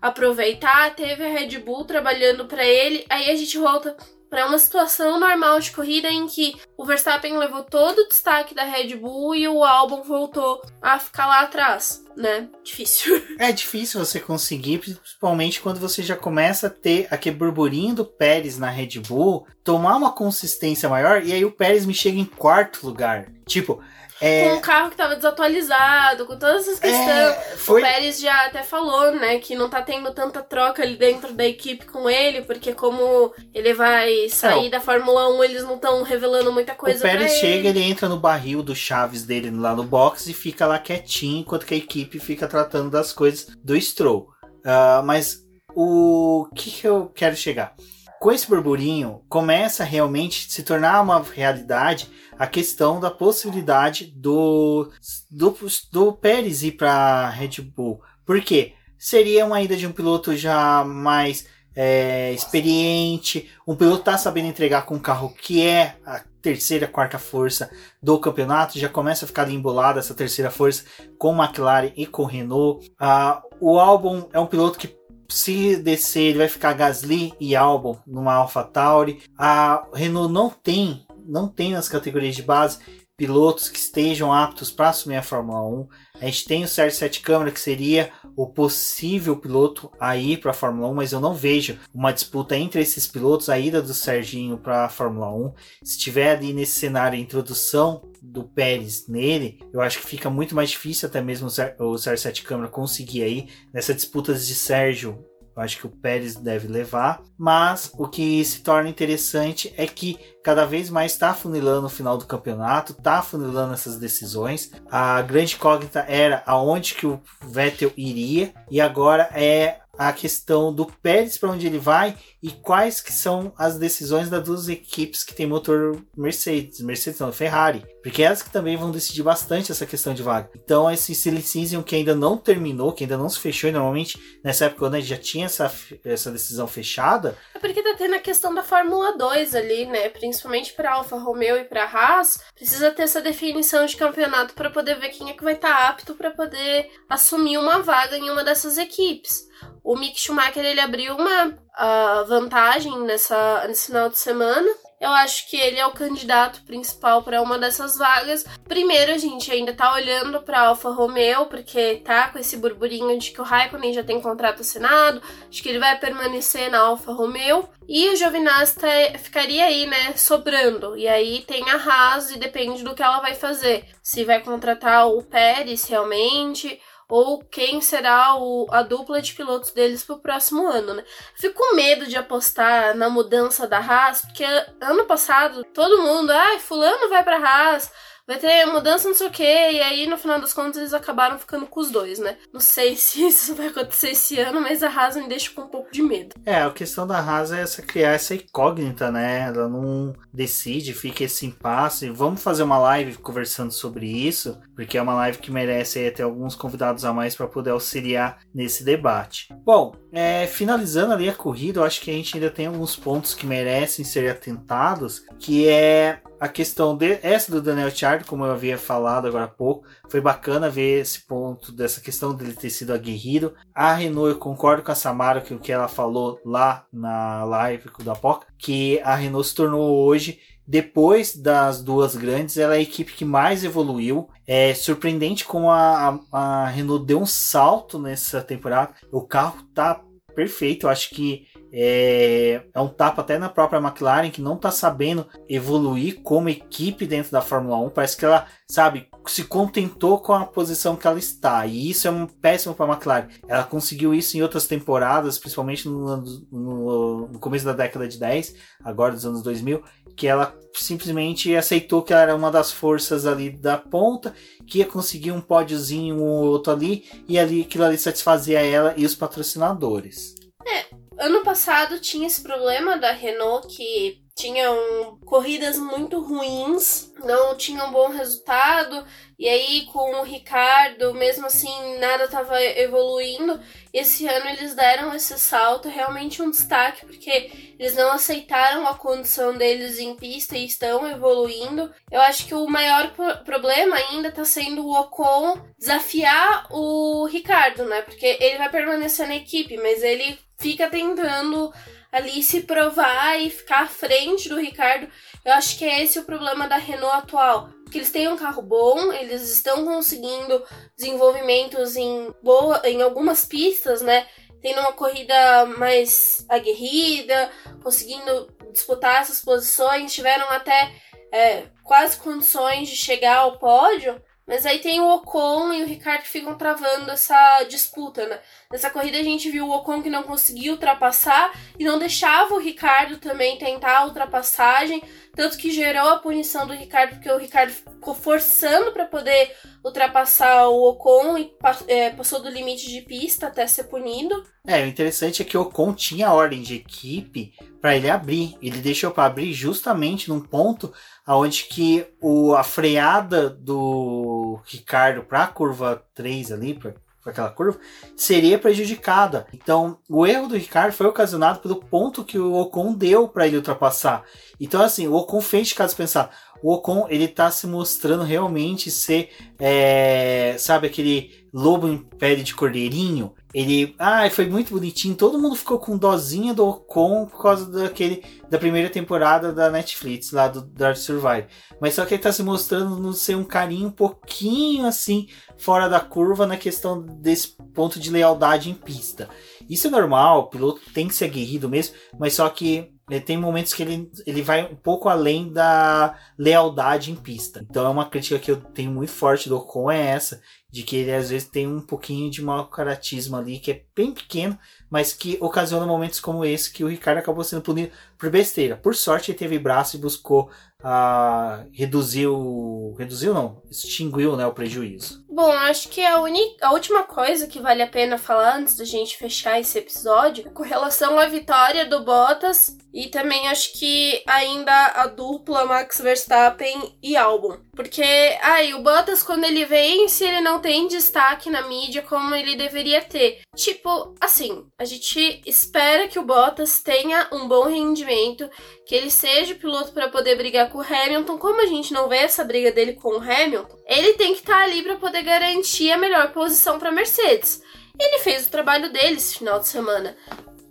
aproveitar. Teve a Red Bull trabalhando para ele. Aí a gente volta para uma situação normal de corrida em que o Verstappen levou todo o destaque da Red Bull e o Albon voltou a ficar lá atrás, né? Difícil. É difícil você conseguir, principalmente quando você já começa a ter aquele burburinho do Pérez na Red Bull, tomar uma consistência maior e aí o Pérez me chega em quarto lugar. Tipo, é... Com um carro que tava desatualizado, com todas essas questões. É... Foi... O Pérez já até falou, né, que não tá tendo tanta troca ali dentro da equipe com ele, porque como ele vai sair não. da Fórmula 1, eles não estão revelando muita coisa. O Pérez chega, ele. ele entra no barril do Chaves dele lá no box e fica lá quietinho, enquanto que a equipe fica tratando das coisas do Stroll. Uh, mas o que, que eu quero chegar? Com esse burburinho, começa realmente a se tornar uma realidade a questão da possibilidade do, do, do Pérez ir para Red Bull. Por quê? Seria uma ida de um piloto já mais é, experiente, um piloto tá sabendo entregar com um carro que é a terceira, quarta força do campeonato, já começa a ficar embolada essa terceira força com McLaren e com Renault. Ah, o Albon é um piloto que se descer, ele vai ficar Gasly e Albon numa AlphaTauri. A Renault não tem não tem nas categorias de base pilotos que estejam aptos para assumir a Fórmula 1. A gente tem o Sérgio Sete Câmara, que seria o possível piloto a ir para a Fórmula 1, mas eu não vejo uma disputa entre esses pilotos, a ida do Serginho para a Fórmula 1. Se tiver ali nesse cenário a introdução do Pérez nele, eu acho que fica muito mais difícil até mesmo o Sérgio Sete Câmara conseguir aí nessa disputa de Sérgio eu acho que o Pérez deve levar. Mas o que se torna interessante é que cada vez mais está funilando o final do campeonato, está funilando essas decisões. A grande incógnita era aonde que o Vettel iria e agora é a questão do Pérez para onde ele vai e quais que são as decisões das duas equipes que tem motor Mercedes, Mercedes não, Ferrari, porque elas que também vão decidir bastante essa questão de vaga. Então esse Silly Season que ainda não terminou, que ainda não se fechou, e normalmente nessa época a gente já tinha essa, essa decisão fechada. É porque tá tendo a questão da Fórmula 2 ali, né? Principalmente para Alfa Romeo e para Haas, precisa ter essa definição de campeonato para poder ver quem é que vai estar tá apto para poder assumir uma vaga em uma dessas equipes. O Mick Schumacher ele abriu uma uh, vantagem nessa, nesse final de semana. Eu acho que ele é o candidato principal para uma dessas vagas. Primeiro, a gente ainda tá olhando para Alfa Romeo, porque tá com esse burburinho de que o Raikkonen já tem contrato assinado, de que ele vai permanecer na Alfa Romeo. E o Giovinazzi tá, ficaria aí, né, sobrando. E aí tem a Haas e depende do que ela vai fazer. Se vai contratar o Pérez realmente, ou quem será o, a dupla de pilotos deles pro próximo ano, né? Fico com medo de apostar na mudança da Haas, porque ano passado todo mundo, ai, ah, fulano vai pra Haas, vai ter mudança não sei o que, e aí no final das contas eles acabaram ficando com os dois, né? Não sei se isso vai acontecer esse ano, mas a Haas me deixa com um pouco de medo. É, a questão da Haas é essa, criar essa incógnita, né? Ela não decide, fica esse impasse. Vamos fazer uma live conversando sobre isso, porque é uma live que merece aí, ter alguns convidados a mais para poder auxiliar nesse debate. Bom, é, finalizando ali a corrida, eu acho que a gente ainda tem alguns pontos que merecem ser atentados, que é a questão de, essa do Daniel Ricciardo, como eu havia falado agora há pouco, foi bacana ver esse ponto dessa questão dele ter sido aguerrido. A Renault, eu concordo com a Samara que o que ela falou lá na live da Poca, que a Renault se tornou hoje depois das duas grandes, ela é a equipe que mais evoluiu. É surpreendente como a, a, a Renault deu um salto nessa temporada. O carro tá perfeito. Eu acho que é, é, um tapa até na própria McLaren que não está sabendo evoluir como equipe dentro da Fórmula 1. Parece que ela, sabe, se contentou com a posição que ela está. E isso é um péssimo para a McLaren. Ela conseguiu isso em outras temporadas, principalmente no, no, no, começo da década de 10, agora dos anos 2000, que ela simplesmente aceitou que ela era uma das forças ali da ponta, que ia conseguir um pódiozinho um ou outro ali, e ali aquilo ali satisfazia ela e os patrocinadores. É, ano passado tinha esse problema da Renault que tinham corridas muito ruins não tinha um bom resultado, e aí com o Ricardo, mesmo assim, nada estava evoluindo. Esse ano eles deram esse salto, realmente um destaque, porque eles não aceitaram a condição deles em pista e estão evoluindo. Eu acho que o maior problema ainda está sendo o Ocon desafiar o Ricardo, né? Porque ele vai permanecer na equipe, mas ele fica tentando ali se provar e ficar à frente do Ricardo. Eu acho que é esse o problema da Renault atual. Que eles têm um carro bom, eles estão conseguindo desenvolvimentos em boa, em algumas pistas, né? Tendo uma corrida mais aguerrida, conseguindo disputar essas posições, tiveram até é, quase condições de chegar ao pódio. Mas aí tem o Ocon e o Ricardo que ficam travando essa disputa, né? Nessa corrida a gente viu o Ocon que não conseguiu ultrapassar e não deixava o Ricardo também tentar a ultrapassagem, tanto que gerou a punição do Ricardo, porque o Ricardo ficou forçando para poder ultrapassar o Ocon e é, passou do limite de pista até ser punido. É, o interessante é que o Ocon tinha ordem de equipe para ele abrir. Ele deixou para abrir justamente num ponto aonde que o, a freada do Ricardo para a curva 3 ali, para aquela curva, seria prejudicada. Então, o erro do Ricardo foi ocasionado pelo ponto que o Ocon deu para ele ultrapassar. Então, assim, o Ocon fez de caso pensar. O Ocon, ele tá se mostrando realmente ser, é, sabe, aquele lobo em pele de cordeirinho. Ele, ah, foi muito bonitinho. Todo mundo ficou com dozinha do Ocon por causa daquele da primeira temporada da Netflix, lá do Dark Survive. Mas só que ele tá se mostrando no ser um carinho um pouquinho assim fora da curva na questão desse ponto de lealdade em pista. Isso é normal, o piloto tem que ser aguerrido mesmo, mas só que é, tem momentos que ele, ele vai um pouco além da lealdade em pista. Então é uma crítica que eu tenho muito forte do Ocon é essa, de que ele às vezes tem um pouquinho de mau caratismo ali, que é bem pequeno, mas que ocasiona momentos como esse que o Ricardo acabou sendo punido por besteira. Por sorte ele teve braço e buscou uh, reduzir o... reduziu não, extinguiu né, o prejuízo. Bom, acho que a, a última coisa que vale a pena falar antes da gente fechar esse episódio é com relação à vitória do Bottas e também acho que ainda a dupla Max Verstappen e Albon. Porque aí o Bottas, quando ele vence, ele não tem destaque na mídia como ele deveria ter. Tipo, assim, a gente espera que o Bottas tenha um bom rendimento, que ele seja piloto para poder brigar com o Hamilton. Como a gente não vê essa briga dele com o Hamilton, ele tem que estar tá ali para poder garantir a melhor posição para Mercedes. Ele fez o trabalho dele esse final de semana.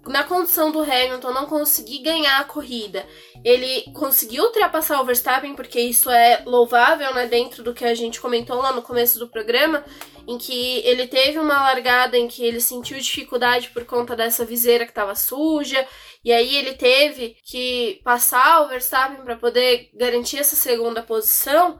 Na condição do Hamilton não conseguir ganhar a corrida, ele conseguiu ultrapassar o Verstappen, porque isso é louvável, né? Dentro do que a gente comentou lá no começo do programa, em que ele teve uma largada em que ele sentiu dificuldade por conta dessa viseira que estava suja, e aí ele teve que passar o Verstappen para poder garantir essa segunda posição.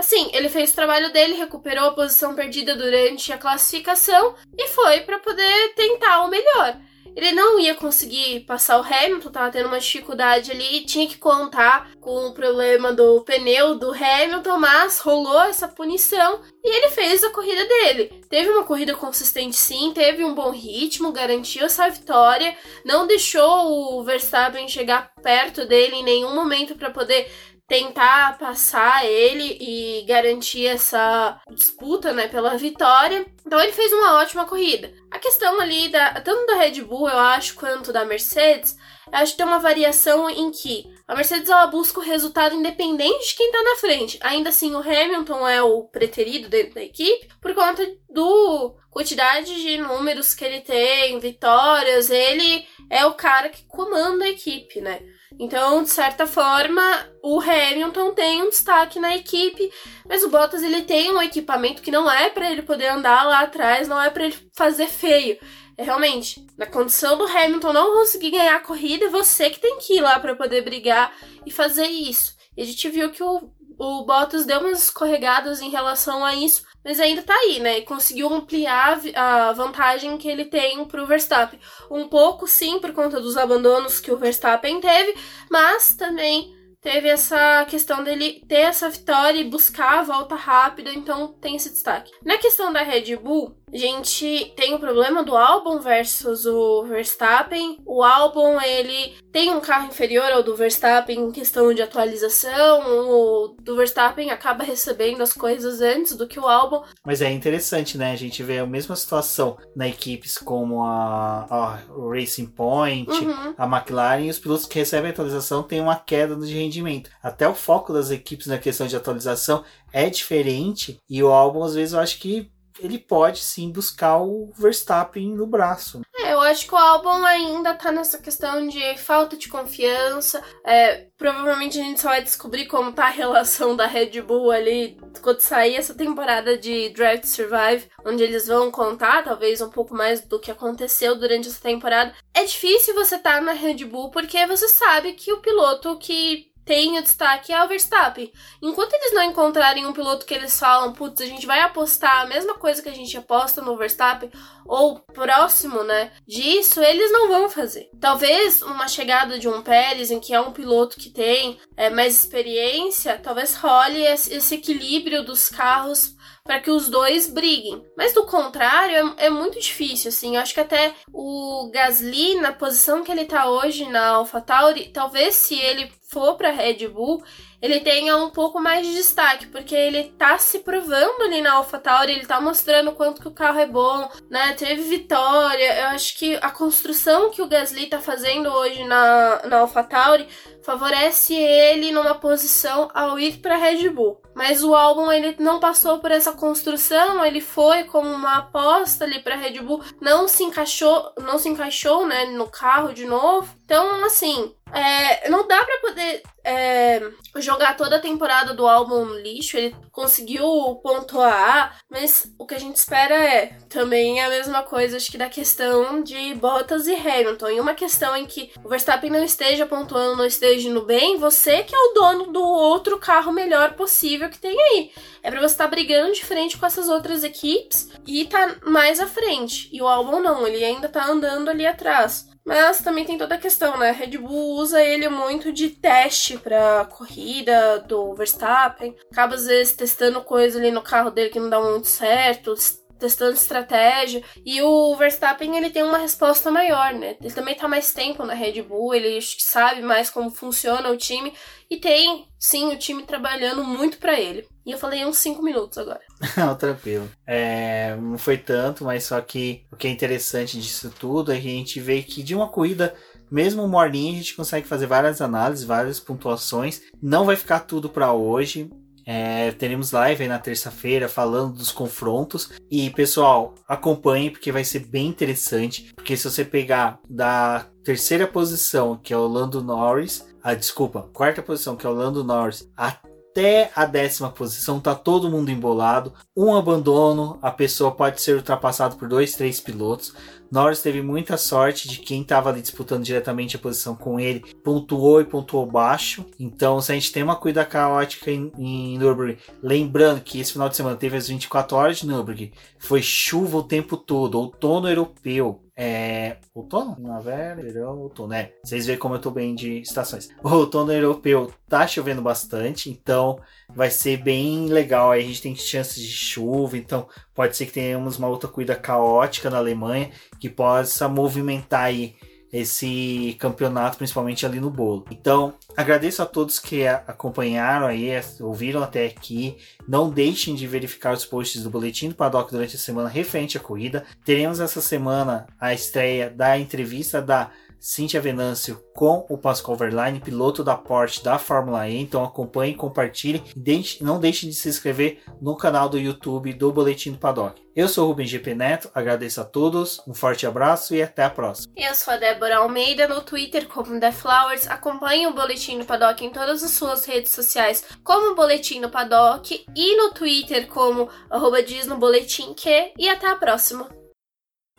Assim, ele fez o trabalho dele, recuperou a posição perdida durante a classificação e foi para poder tentar o melhor. Ele não ia conseguir passar o Hamilton, tava tendo uma dificuldade ali, tinha que contar com o problema do pneu do Hamilton, mas rolou essa punição e ele fez a corrida dele. Teve uma corrida consistente sim, teve um bom ritmo, garantiu essa vitória, não deixou o Verstappen chegar perto dele em nenhum momento para poder tentar passar ele e garantir essa disputa, né, pela vitória. Então ele fez uma ótima corrida. A questão ali da tanto da Red Bull, eu acho, quanto da Mercedes, eu acho que tem uma variação em que a Mercedes ela busca o resultado independente de quem tá na frente. Ainda assim, o Hamilton é o preterido dentro da equipe por conta do quantidade de números que ele tem, vitórias, ele é o cara que comanda a equipe, né? Então, de certa forma, o Hamilton tem um destaque na equipe, mas o Bottas ele tem um equipamento que não é para ele poder andar lá atrás, não é para ele fazer feio. É realmente, na condição do Hamilton não conseguir ganhar a corrida, é você que tem que ir lá para poder brigar e fazer isso. E a gente viu que o, o Bottas deu umas escorregadas em relação a isso, mas ainda tá aí, né? Conseguiu ampliar a vantagem que ele tem pro Verstappen. Um pouco, sim, por conta dos abandonos que o Verstappen teve, mas também teve essa questão dele ter essa vitória e buscar a volta rápida, então tem esse destaque. Na questão da Red Bull, a gente tem o problema do álbum versus o Verstappen. O álbum, ele tem um carro inferior ao do Verstappen em questão de atualização. O do Verstappen acaba recebendo as coisas antes do que o álbum. Mas é interessante, né? A gente vê a mesma situação na equipes como a, a Racing Point, uhum. a McLaren, e os pilotos que recebem atualização têm uma queda de rendimento. Até o foco das equipes na questão de atualização é diferente e o álbum às vezes eu acho que ele pode sim buscar o Verstappen no braço. É, eu acho que o álbum ainda tá nessa questão de falta de confiança. É, provavelmente a gente só vai descobrir como tá a relação da Red Bull ali quando sair essa temporada de Drive to Survive, onde eles vão contar talvez um pouco mais do que aconteceu durante essa temporada. É difícil você estar tá na Red Bull porque você sabe que o piloto que tem o destaque é o Verstappen. Enquanto eles não encontrarem um piloto que eles falam, putz, a gente vai apostar a mesma coisa que a gente aposta no Verstappen, ou próximo, né, disso, eles não vão fazer. Talvez uma chegada de um Pérez, em que é um piloto que tem é, mais experiência, talvez role esse equilíbrio dos carros para que os dois briguem. Mas do contrário, é, é, muito difícil, assim. Eu acho que até o Gasly, na posição que ele tá hoje na AlphaTauri, talvez se ele for para Red Bull, ele tenha um pouco mais de destaque, porque ele tá se provando ali na AlphaTauri, ele tá mostrando quanto que o carro é bom, né? Teve vitória. Eu acho que a construção que o Gasly tá fazendo hoje na, na AlphaTauri favorece ele numa posição ao ir para Red Bull. Mas o álbum ele não passou por essa construção, ele foi como uma aposta ali para Red Bull, não se encaixou, não se encaixou, né, no carro de novo. Então, assim, é, não dá para poder é, jogar toda a temporada do álbum no lixo. Ele conseguiu pontuar, mas o que a gente espera é também a mesma coisa, acho que da questão de Bottas e Hamilton. Em uma questão em que o Verstappen não esteja pontuando, não esteja indo bem, você que é o dono do outro carro melhor possível que tem aí. É pra você estar tá brigando de frente com essas outras equipes e tá mais à frente. E o álbum não, ele ainda tá andando ali atrás. Mas também tem toda a questão, né? Red Bull usa ele muito de teste para corrida do Verstappen. Acaba às vezes testando coisa ali no carro dele que não dá muito certo, testando estratégia. E o Verstappen, ele tem uma resposta maior, né? Ele também tá mais tempo na Red Bull, ele sabe mais como funciona o time e tem, sim, o time trabalhando muito para ele. E eu falei uns 5 minutos agora. não, tranquilo. É, não foi tanto, mas só que o que é interessante disso tudo é que a gente vê que de uma corrida mesmo morninha, a gente consegue fazer várias análises, várias pontuações. Não vai ficar tudo para hoje. É, teremos live aí na terça-feira falando dos confrontos. E pessoal, acompanhe porque vai ser bem interessante. Porque se você pegar da terceira posição, que é o Lando Norris, a ah, desculpa, quarta posição, que é o Lando Norris, até a décima posição, tá todo mundo embolado. Um abandono, a pessoa pode ser ultrapassada por dois, três pilotos. Norris teve muita sorte de quem estava ali disputando diretamente a posição com ele, pontuou e pontuou baixo. Então, se a gente tem uma corrida caótica em, em Nürburgring, lembrando que esse final de semana teve as 24 horas de Nürburgring, foi chuva o tempo todo, outono europeu. É. Outono? Primavera, verão, outono. É. Vocês veem como eu tô bem de estações. O outono europeu tá chovendo bastante, então vai ser bem legal. Aí a gente tem chances de chuva, então pode ser que tenhamos uma outra corrida caótica na Alemanha que possa movimentar aí esse campeonato, principalmente ali no bolo. Então, agradeço a todos que acompanharam aí, ouviram até aqui. Não deixem de verificar os posts do Boletim do Paddock durante a semana referente à corrida. Teremos essa semana a estreia da entrevista da Cíntia Venâncio com o Pascal Verlaine, piloto da Porsche da Fórmula E. Então acompanhe, compartilhe e não deixe de se inscrever no canal do YouTube do Boletim do Paddock. Eu sou o Rubem GP Neto, agradeço a todos, um forte abraço e até a próxima. Eu sou a Débora Almeida, no Twitter como The Flowers. Acompanhe o Boletim do Paddock em todas as suas redes sociais como Boletim do Paddock e no Twitter como arroba diz no boletim que e até a próxima.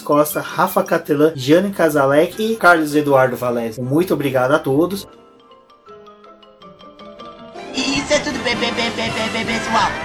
Costa, Rafa Catelã, Jane Casalec e Carlos Eduardo Valese. Muito obrigado a todos. Isso é tudo, bem, bem, bem, pessoal.